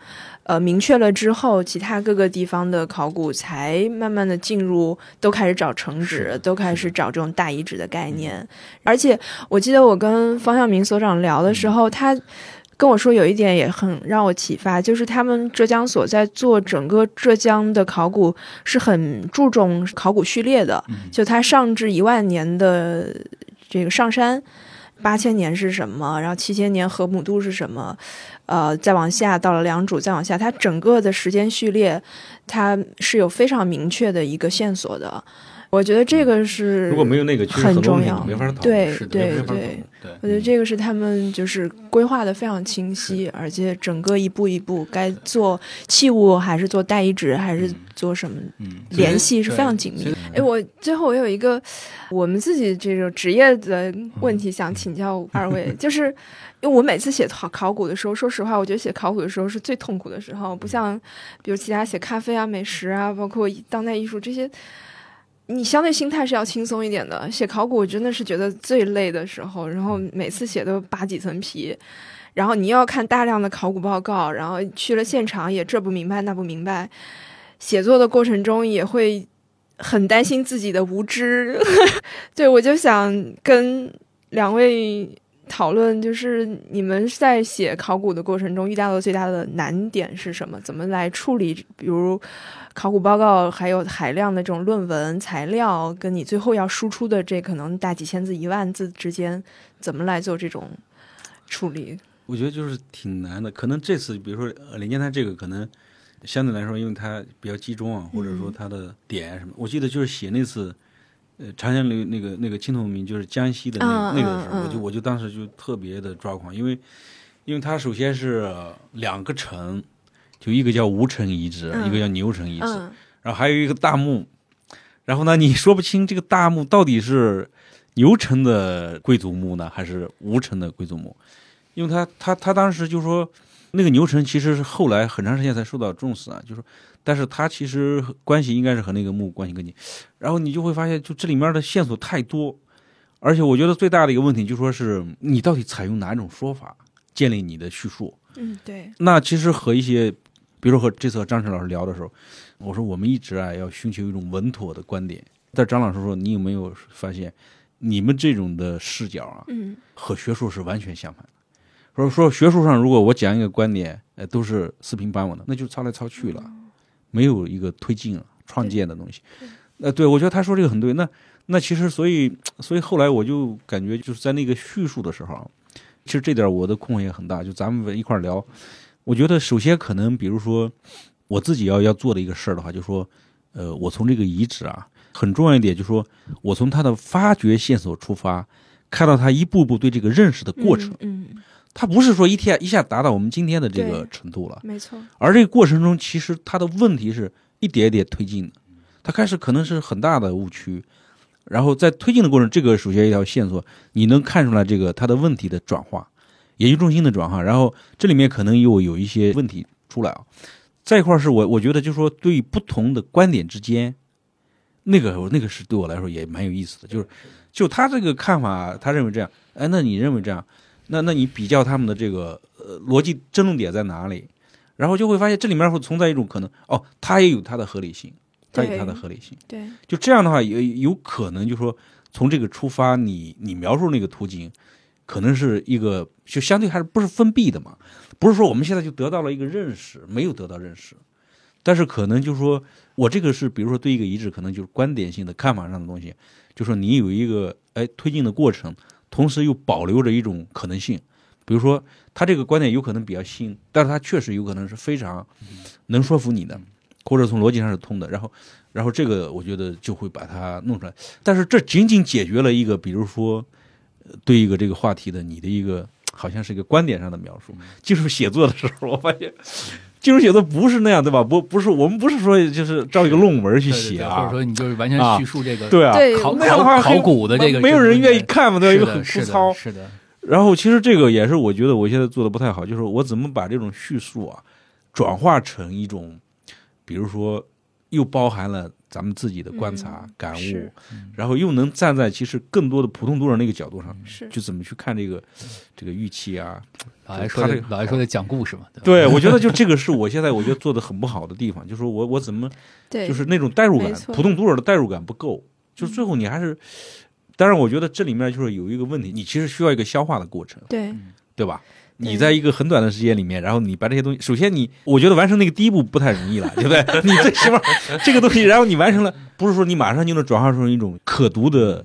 呃，明确了之后，其他各个地方的考古才慢慢的进入，都开始找城址，都开始找这种大遗址的概念。而且我记得我跟方向明所长聊的时候，他跟我说有一点也很让我启发，就是他们浙江所在做整个浙江的考古是很注重考古序列的，就它上至一万年的这个上山。八千年是什么？然后七千年河姆渡是什么？呃，再往下到了良渚，再往下，它整个的时间序列，它是有非常明确的一个线索的。我觉得这个是如果没有那个，很重要没法讨论。对对对，我觉得这个是他们就是规划的非常清晰，而且整个一步一步该做器物还是做代遗址还是做什么嗯，联系是非常紧密的。哎，我最后我有一个我们自己这个职业的问题想请教二位，就是因为我每次写考考古的时候，说实话，我觉得写考古的时候是最痛苦的时候，不像比如其他写咖啡啊、美食啊，包括当代艺术这些。你相对心态是要轻松一点的，写考古真的是觉得最累的时候，然后每次写都扒几层皮，然后你又要看大量的考古报告，然后去了现场也这不明白那不明白，写作的过程中也会很担心自己的无知。对我就想跟两位讨论，就是你们在写考古的过程中遇到的最大的难点是什么？怎么来处理？比如考古报告还有海量的这种论文材料，跟你最后要输出的这可能大几千字、一万字之间，怎么来做这种处理？我觉得就是挺难的。可能这次，比如说呃连剑滩这个，可能相对来说，因为它比较集中啊，或者说它的点什么，我记得就是写那次，呃，长江流那个那个青铜名，就是江西的那那个时候，嗯我就我就当时就特别的抓狂，因为因为它首先是两个城，就一个叫吴城遗址，嗯。一个叫牛城遗址，嗯。然后还有一个大墓，然后呢，你说不清这个大墓到底是牛城的贵族墓呢，还是吴城的贵族墓，因为他他他当时就说，那个牛成其实是后来很长时间才受到重视啊，就是，但是他其实关系应该是和那个木关系更近，然后你就会发现，就这里面的线索太多，而且我觉得最大的一个问题就说是你到底采用哪种说法建立你的叙述，嗯，对，那其实和一些，比如说和这次和张晨老师聊的时候，我说我们一直啊要寻求一种稳妥的观点。但张老师说，你有没有发现，你们这种的视角啊，嗯和学术是完全相反的。说说学术上，如果我讲一个观点，呃，都是四平八稳的，那就抄来抄去了，没有一个推进、创建的东西。呃，对，我觉得他说这个很对。那那其实，所以所以后来我就感觉，就是在那个叙述的时候啊，其实这点我的困惑也很大。就咱们一块儿聊，我觉得首先可能，比如说我自己要要做的一个事儿的话，就说，呃，我从这个遗址啊，很重要一点，就是说我从它的发掘线索出发，看到他一步步对这个认识的过程。嗯，嗯它不是说一天一下达到我们今天的这个程度了，没错，而这个过程中，其实它的问题是一点一点推进的。它开始可能是很大的误区，然后在推进的过程，这个首先一条线索，你能看出来这个它的问题的转化，研究中心的转化，然后这里面可能又有一些问题出来啊。再一块儿是我我觉得就是说，对于不同的观点之间，那个那个是对我来说也蛮有意思的，就是就他这个看法，他认为这样，哎，那你认为这样，那那你比较他们的这个呃逻辑争论点在哪里？然后就会发现这里面会存在一种可能，哦，它也有它的合理性，它有它的合理性。对，就这样的话，有有可能就说从这个出发，你你描述那个途径，可能是一个就相对还是不是封闭的嘛？不是说我们现在就得到了一个认识，没有得到认识，但是可能就是说我这个是比如说对一个遗址，可能就是观点性的看法上的东西，就说你有一个哎推进的过程，同时又保留着一种可能性。比如说，他这个观点有可能比较新，但是他确实有可能是非常能说服你的，或者从逻辑上是通的。然后，然后这个我觉得就会把它弄出来。但是这仅仅解决了一个，比如说呃对一个这个话题的你的一个好像是一个观点上的描述。技术写作的时候，我发现技术写作不是那样，对吧？不不是我们不是说就是照一个论文去写啊者，说你就是完全啊叙述这个对啊，考那样的话考考古的这个没有人愿意看嘛，对吧？又很是的枯糙。是的，然后其实这个也是我觉得我现在做的不太好，就是我怎么把这种叙述啊转化成一种，比如说又包含了咱们自己的观察、嗯感悟，然后又能站在其实更多的普通读者那个角度上，是就怎么去看这个这个预期啊。老爷说老爷说的讲故事嘛，对吧？对，我觉得就这个是我现在我觉得做的很不好的地方，就是说我我怎么对，就是那种代入感普通读者的代入感不够，就是最后你还是，当然我觉得这里面就是有一个问题，你其实需要一个消化的过程，对对吧？对你在一个很短的时间里面，然后你把这些东西，首先你，我觉得完成那个第一步不太容易了，对不对？你最起码这个东西，然后你完成了，不是说你马上就能转化成一种可读的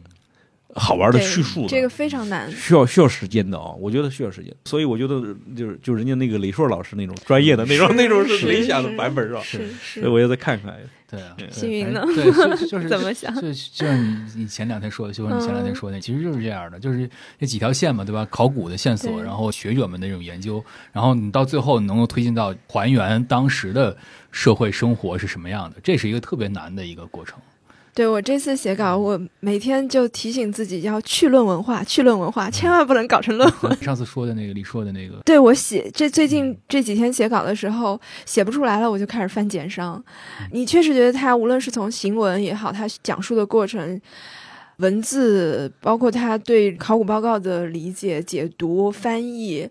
好玩的叙述的，这个非常难。需要需要时间的啊、我觉得需要时间，所以我觉得就是就人家那个李硕老师那种专业的那种那种是理想的版本是吧？是所以，我也再看看。对啊，幸运呢哎对，就就是 怎么想就就像你你前两天说的，就像你前两天嗯说的，其实就是这样的，就是这几条线嘛，对吧？考古的线索，然后学者们的这种研究，然后你到最后能够推进到还原当时的社会生活是什么样的，这是一个特别难的一个过程。对我这次写稿，我每天就提醒自己要去论文化，去论文化，千万不能搞成论文。上次说的那个李硕的那个，对我写这最近这几天写稿的时候，写不出来了，我就开始翻简商。你确实觉得他无论是从行文也好，他讲述的过程。文字包括他对考古报告的理解、解读、翻译，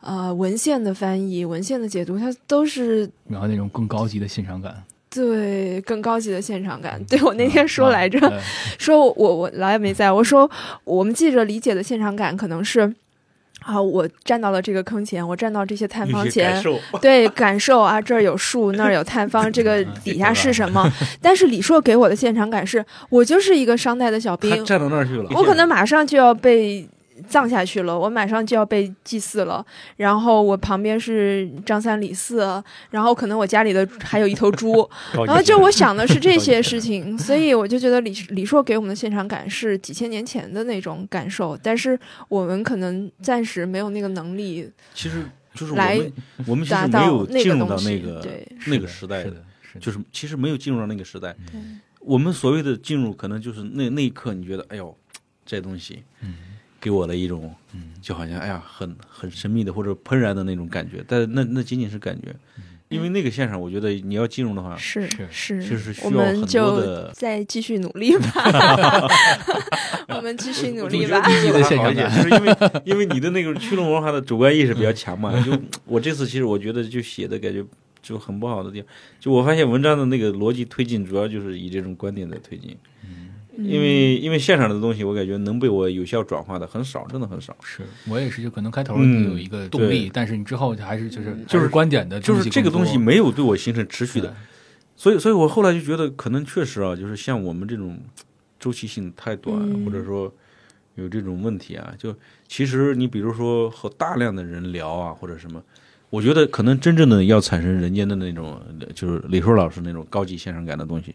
呃，文献的翻译、文献的解读，他都是然后那种更高级的欣赏感。对更高级的现场感。对我那天说来着，啊 说我我老也没在，我说我们记者理解的现场感可能是。啊！我站到了这个坑前，我站到这些探方前，受，对感受啊，这儿有树，那儿有探方，这个底下是什么？但是李硕给我的现场感是，我就是一个商代的小兵，站到那儿去了。我可能马上就要被葬下去了，我马上就要被祭祀了。然后我旁边是张三李四，然后可能我家里的还有一头猪，然后就我想的是这些事情，所以我就觉得李李硕给我们的现场感是几千年前的那种感受，但是我们可能暂时没有那个能力其实就是我来们我们其实没有进入到。那个对，那个时代是的，是的，就是其实没有进入到那个时代。我们所谓的进入，可能就是那那一刻，你觉得，哎呦，这东西，嗯给我了一种，嗯就好像哎呀，很很神秘的或者怦然的那种感觉。但那那仅仅是感觉，因为那个现场，我觉得你要进入的话，是是就是，需要很多们就的。再继续努力吧，我们继续努力吧。你的现场感就是因为因为你的那个驱动文化的主观意识比较强嘛。就我这次其实我觉得就写的感觉就很不好的地方，就我发现文章的那个逻辑推进主要就是以这种观点在推进，因为因为现场的东西我感觉能被我有效转化的很少，真的很少。是我也是，就可能开头嗯有一个动力，对但是你之后还是就是就是观点的就是这个东西没有对我形成持续的，所以所以我后来就觉得可能确实啊，就是像我们这种周期性太短，嗯或者说有这种问题啊，就其实你比如说和大量的人聊啊，或者什么。我觉得可能真正的要产生人间的那种，就是李硕老师那种高级现场感的东西，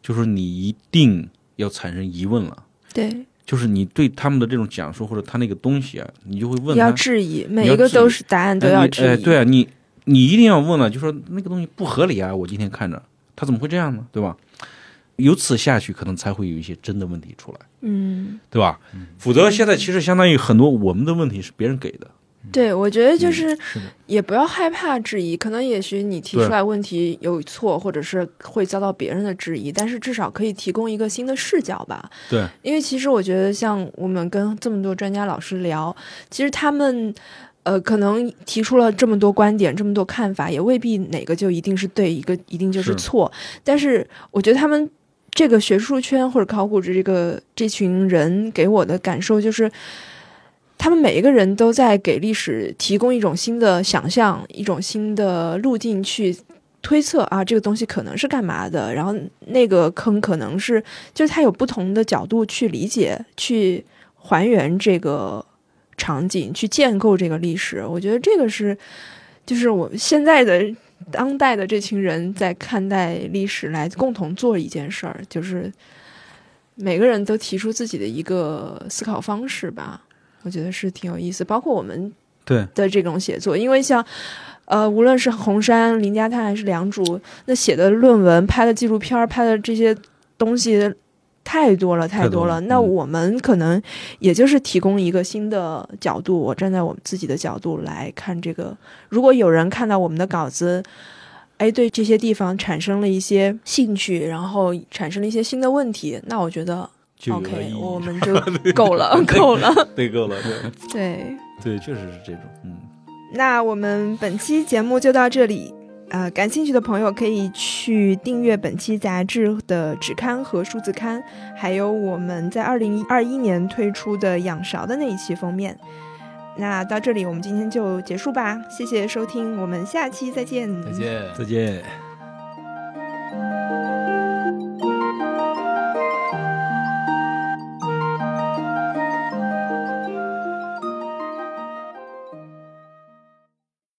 就是你一定要产生疑问了，对，就是你对他们的这种讲述或者他那个东西啊，你就会问要，质疑，每一个都是答案都要质疑。哎，对啊，你你一定要问了，就说那个东西不合理啊！我今天看着他怎么会这样呢？对吧？由此下去，可能才会有一些真的问题出来，嗯，对吧？否则现在其实相当于很多我们的问题是别人给的，对，我觉得就是也不要害怕质疑，可能也许你提出来问题有错，或者是会遭到别人的质疑，但是至少可以提供一个新的视角吧。对，因为其实我觉得，像我们跟这么多专家老师聊，其实他们。呃，可能提出了这么多观点，这么多看法，也未必哪个就一定是对，一个一定就是是错。但是我觉得他们这个学术圈或者考古这个这群人给我的感受就是，他们每一个人都在给历史提供一种新的想象，一种新的路径去推测啊，这个东西可能是干嘛的，然后那个坑可能是，就是他有不同的角度去理解、去还原这个场景，去建构这个历史。我觉得这个是，就是我们现在的当代的这群人在看待历史来共同做一件事儿，就是每个人都提出自己的一个思考方式吧。我觉得是挺有意思，包括我们对的这种写作，因为像呃，无论是红山、林家滩还是良渚，那写的论文、拍的纪录片儿、拍的这些东西，太多了，太多了。那我们可能也就是提供一个新的角度，我站在我们自己的角度来看这个。如果有人看到我们的稿子，哎，对这些地方产生了一些兴趣，然后产生了一些新的问题，那我觉得就有了 OK，意义。我们 就够了，够了。对，够了，对，对，对，确实是这种，嗯，那我们本期节目就到这里。呃，感兴趣的朋友可以去订阅本期杂志的纸刊和数字刊，还有我们在二零二一年推出的养勺的那一期封面。那到这里，我们今天就结束吧，谢谢收听，我们下期再见。再见。再见。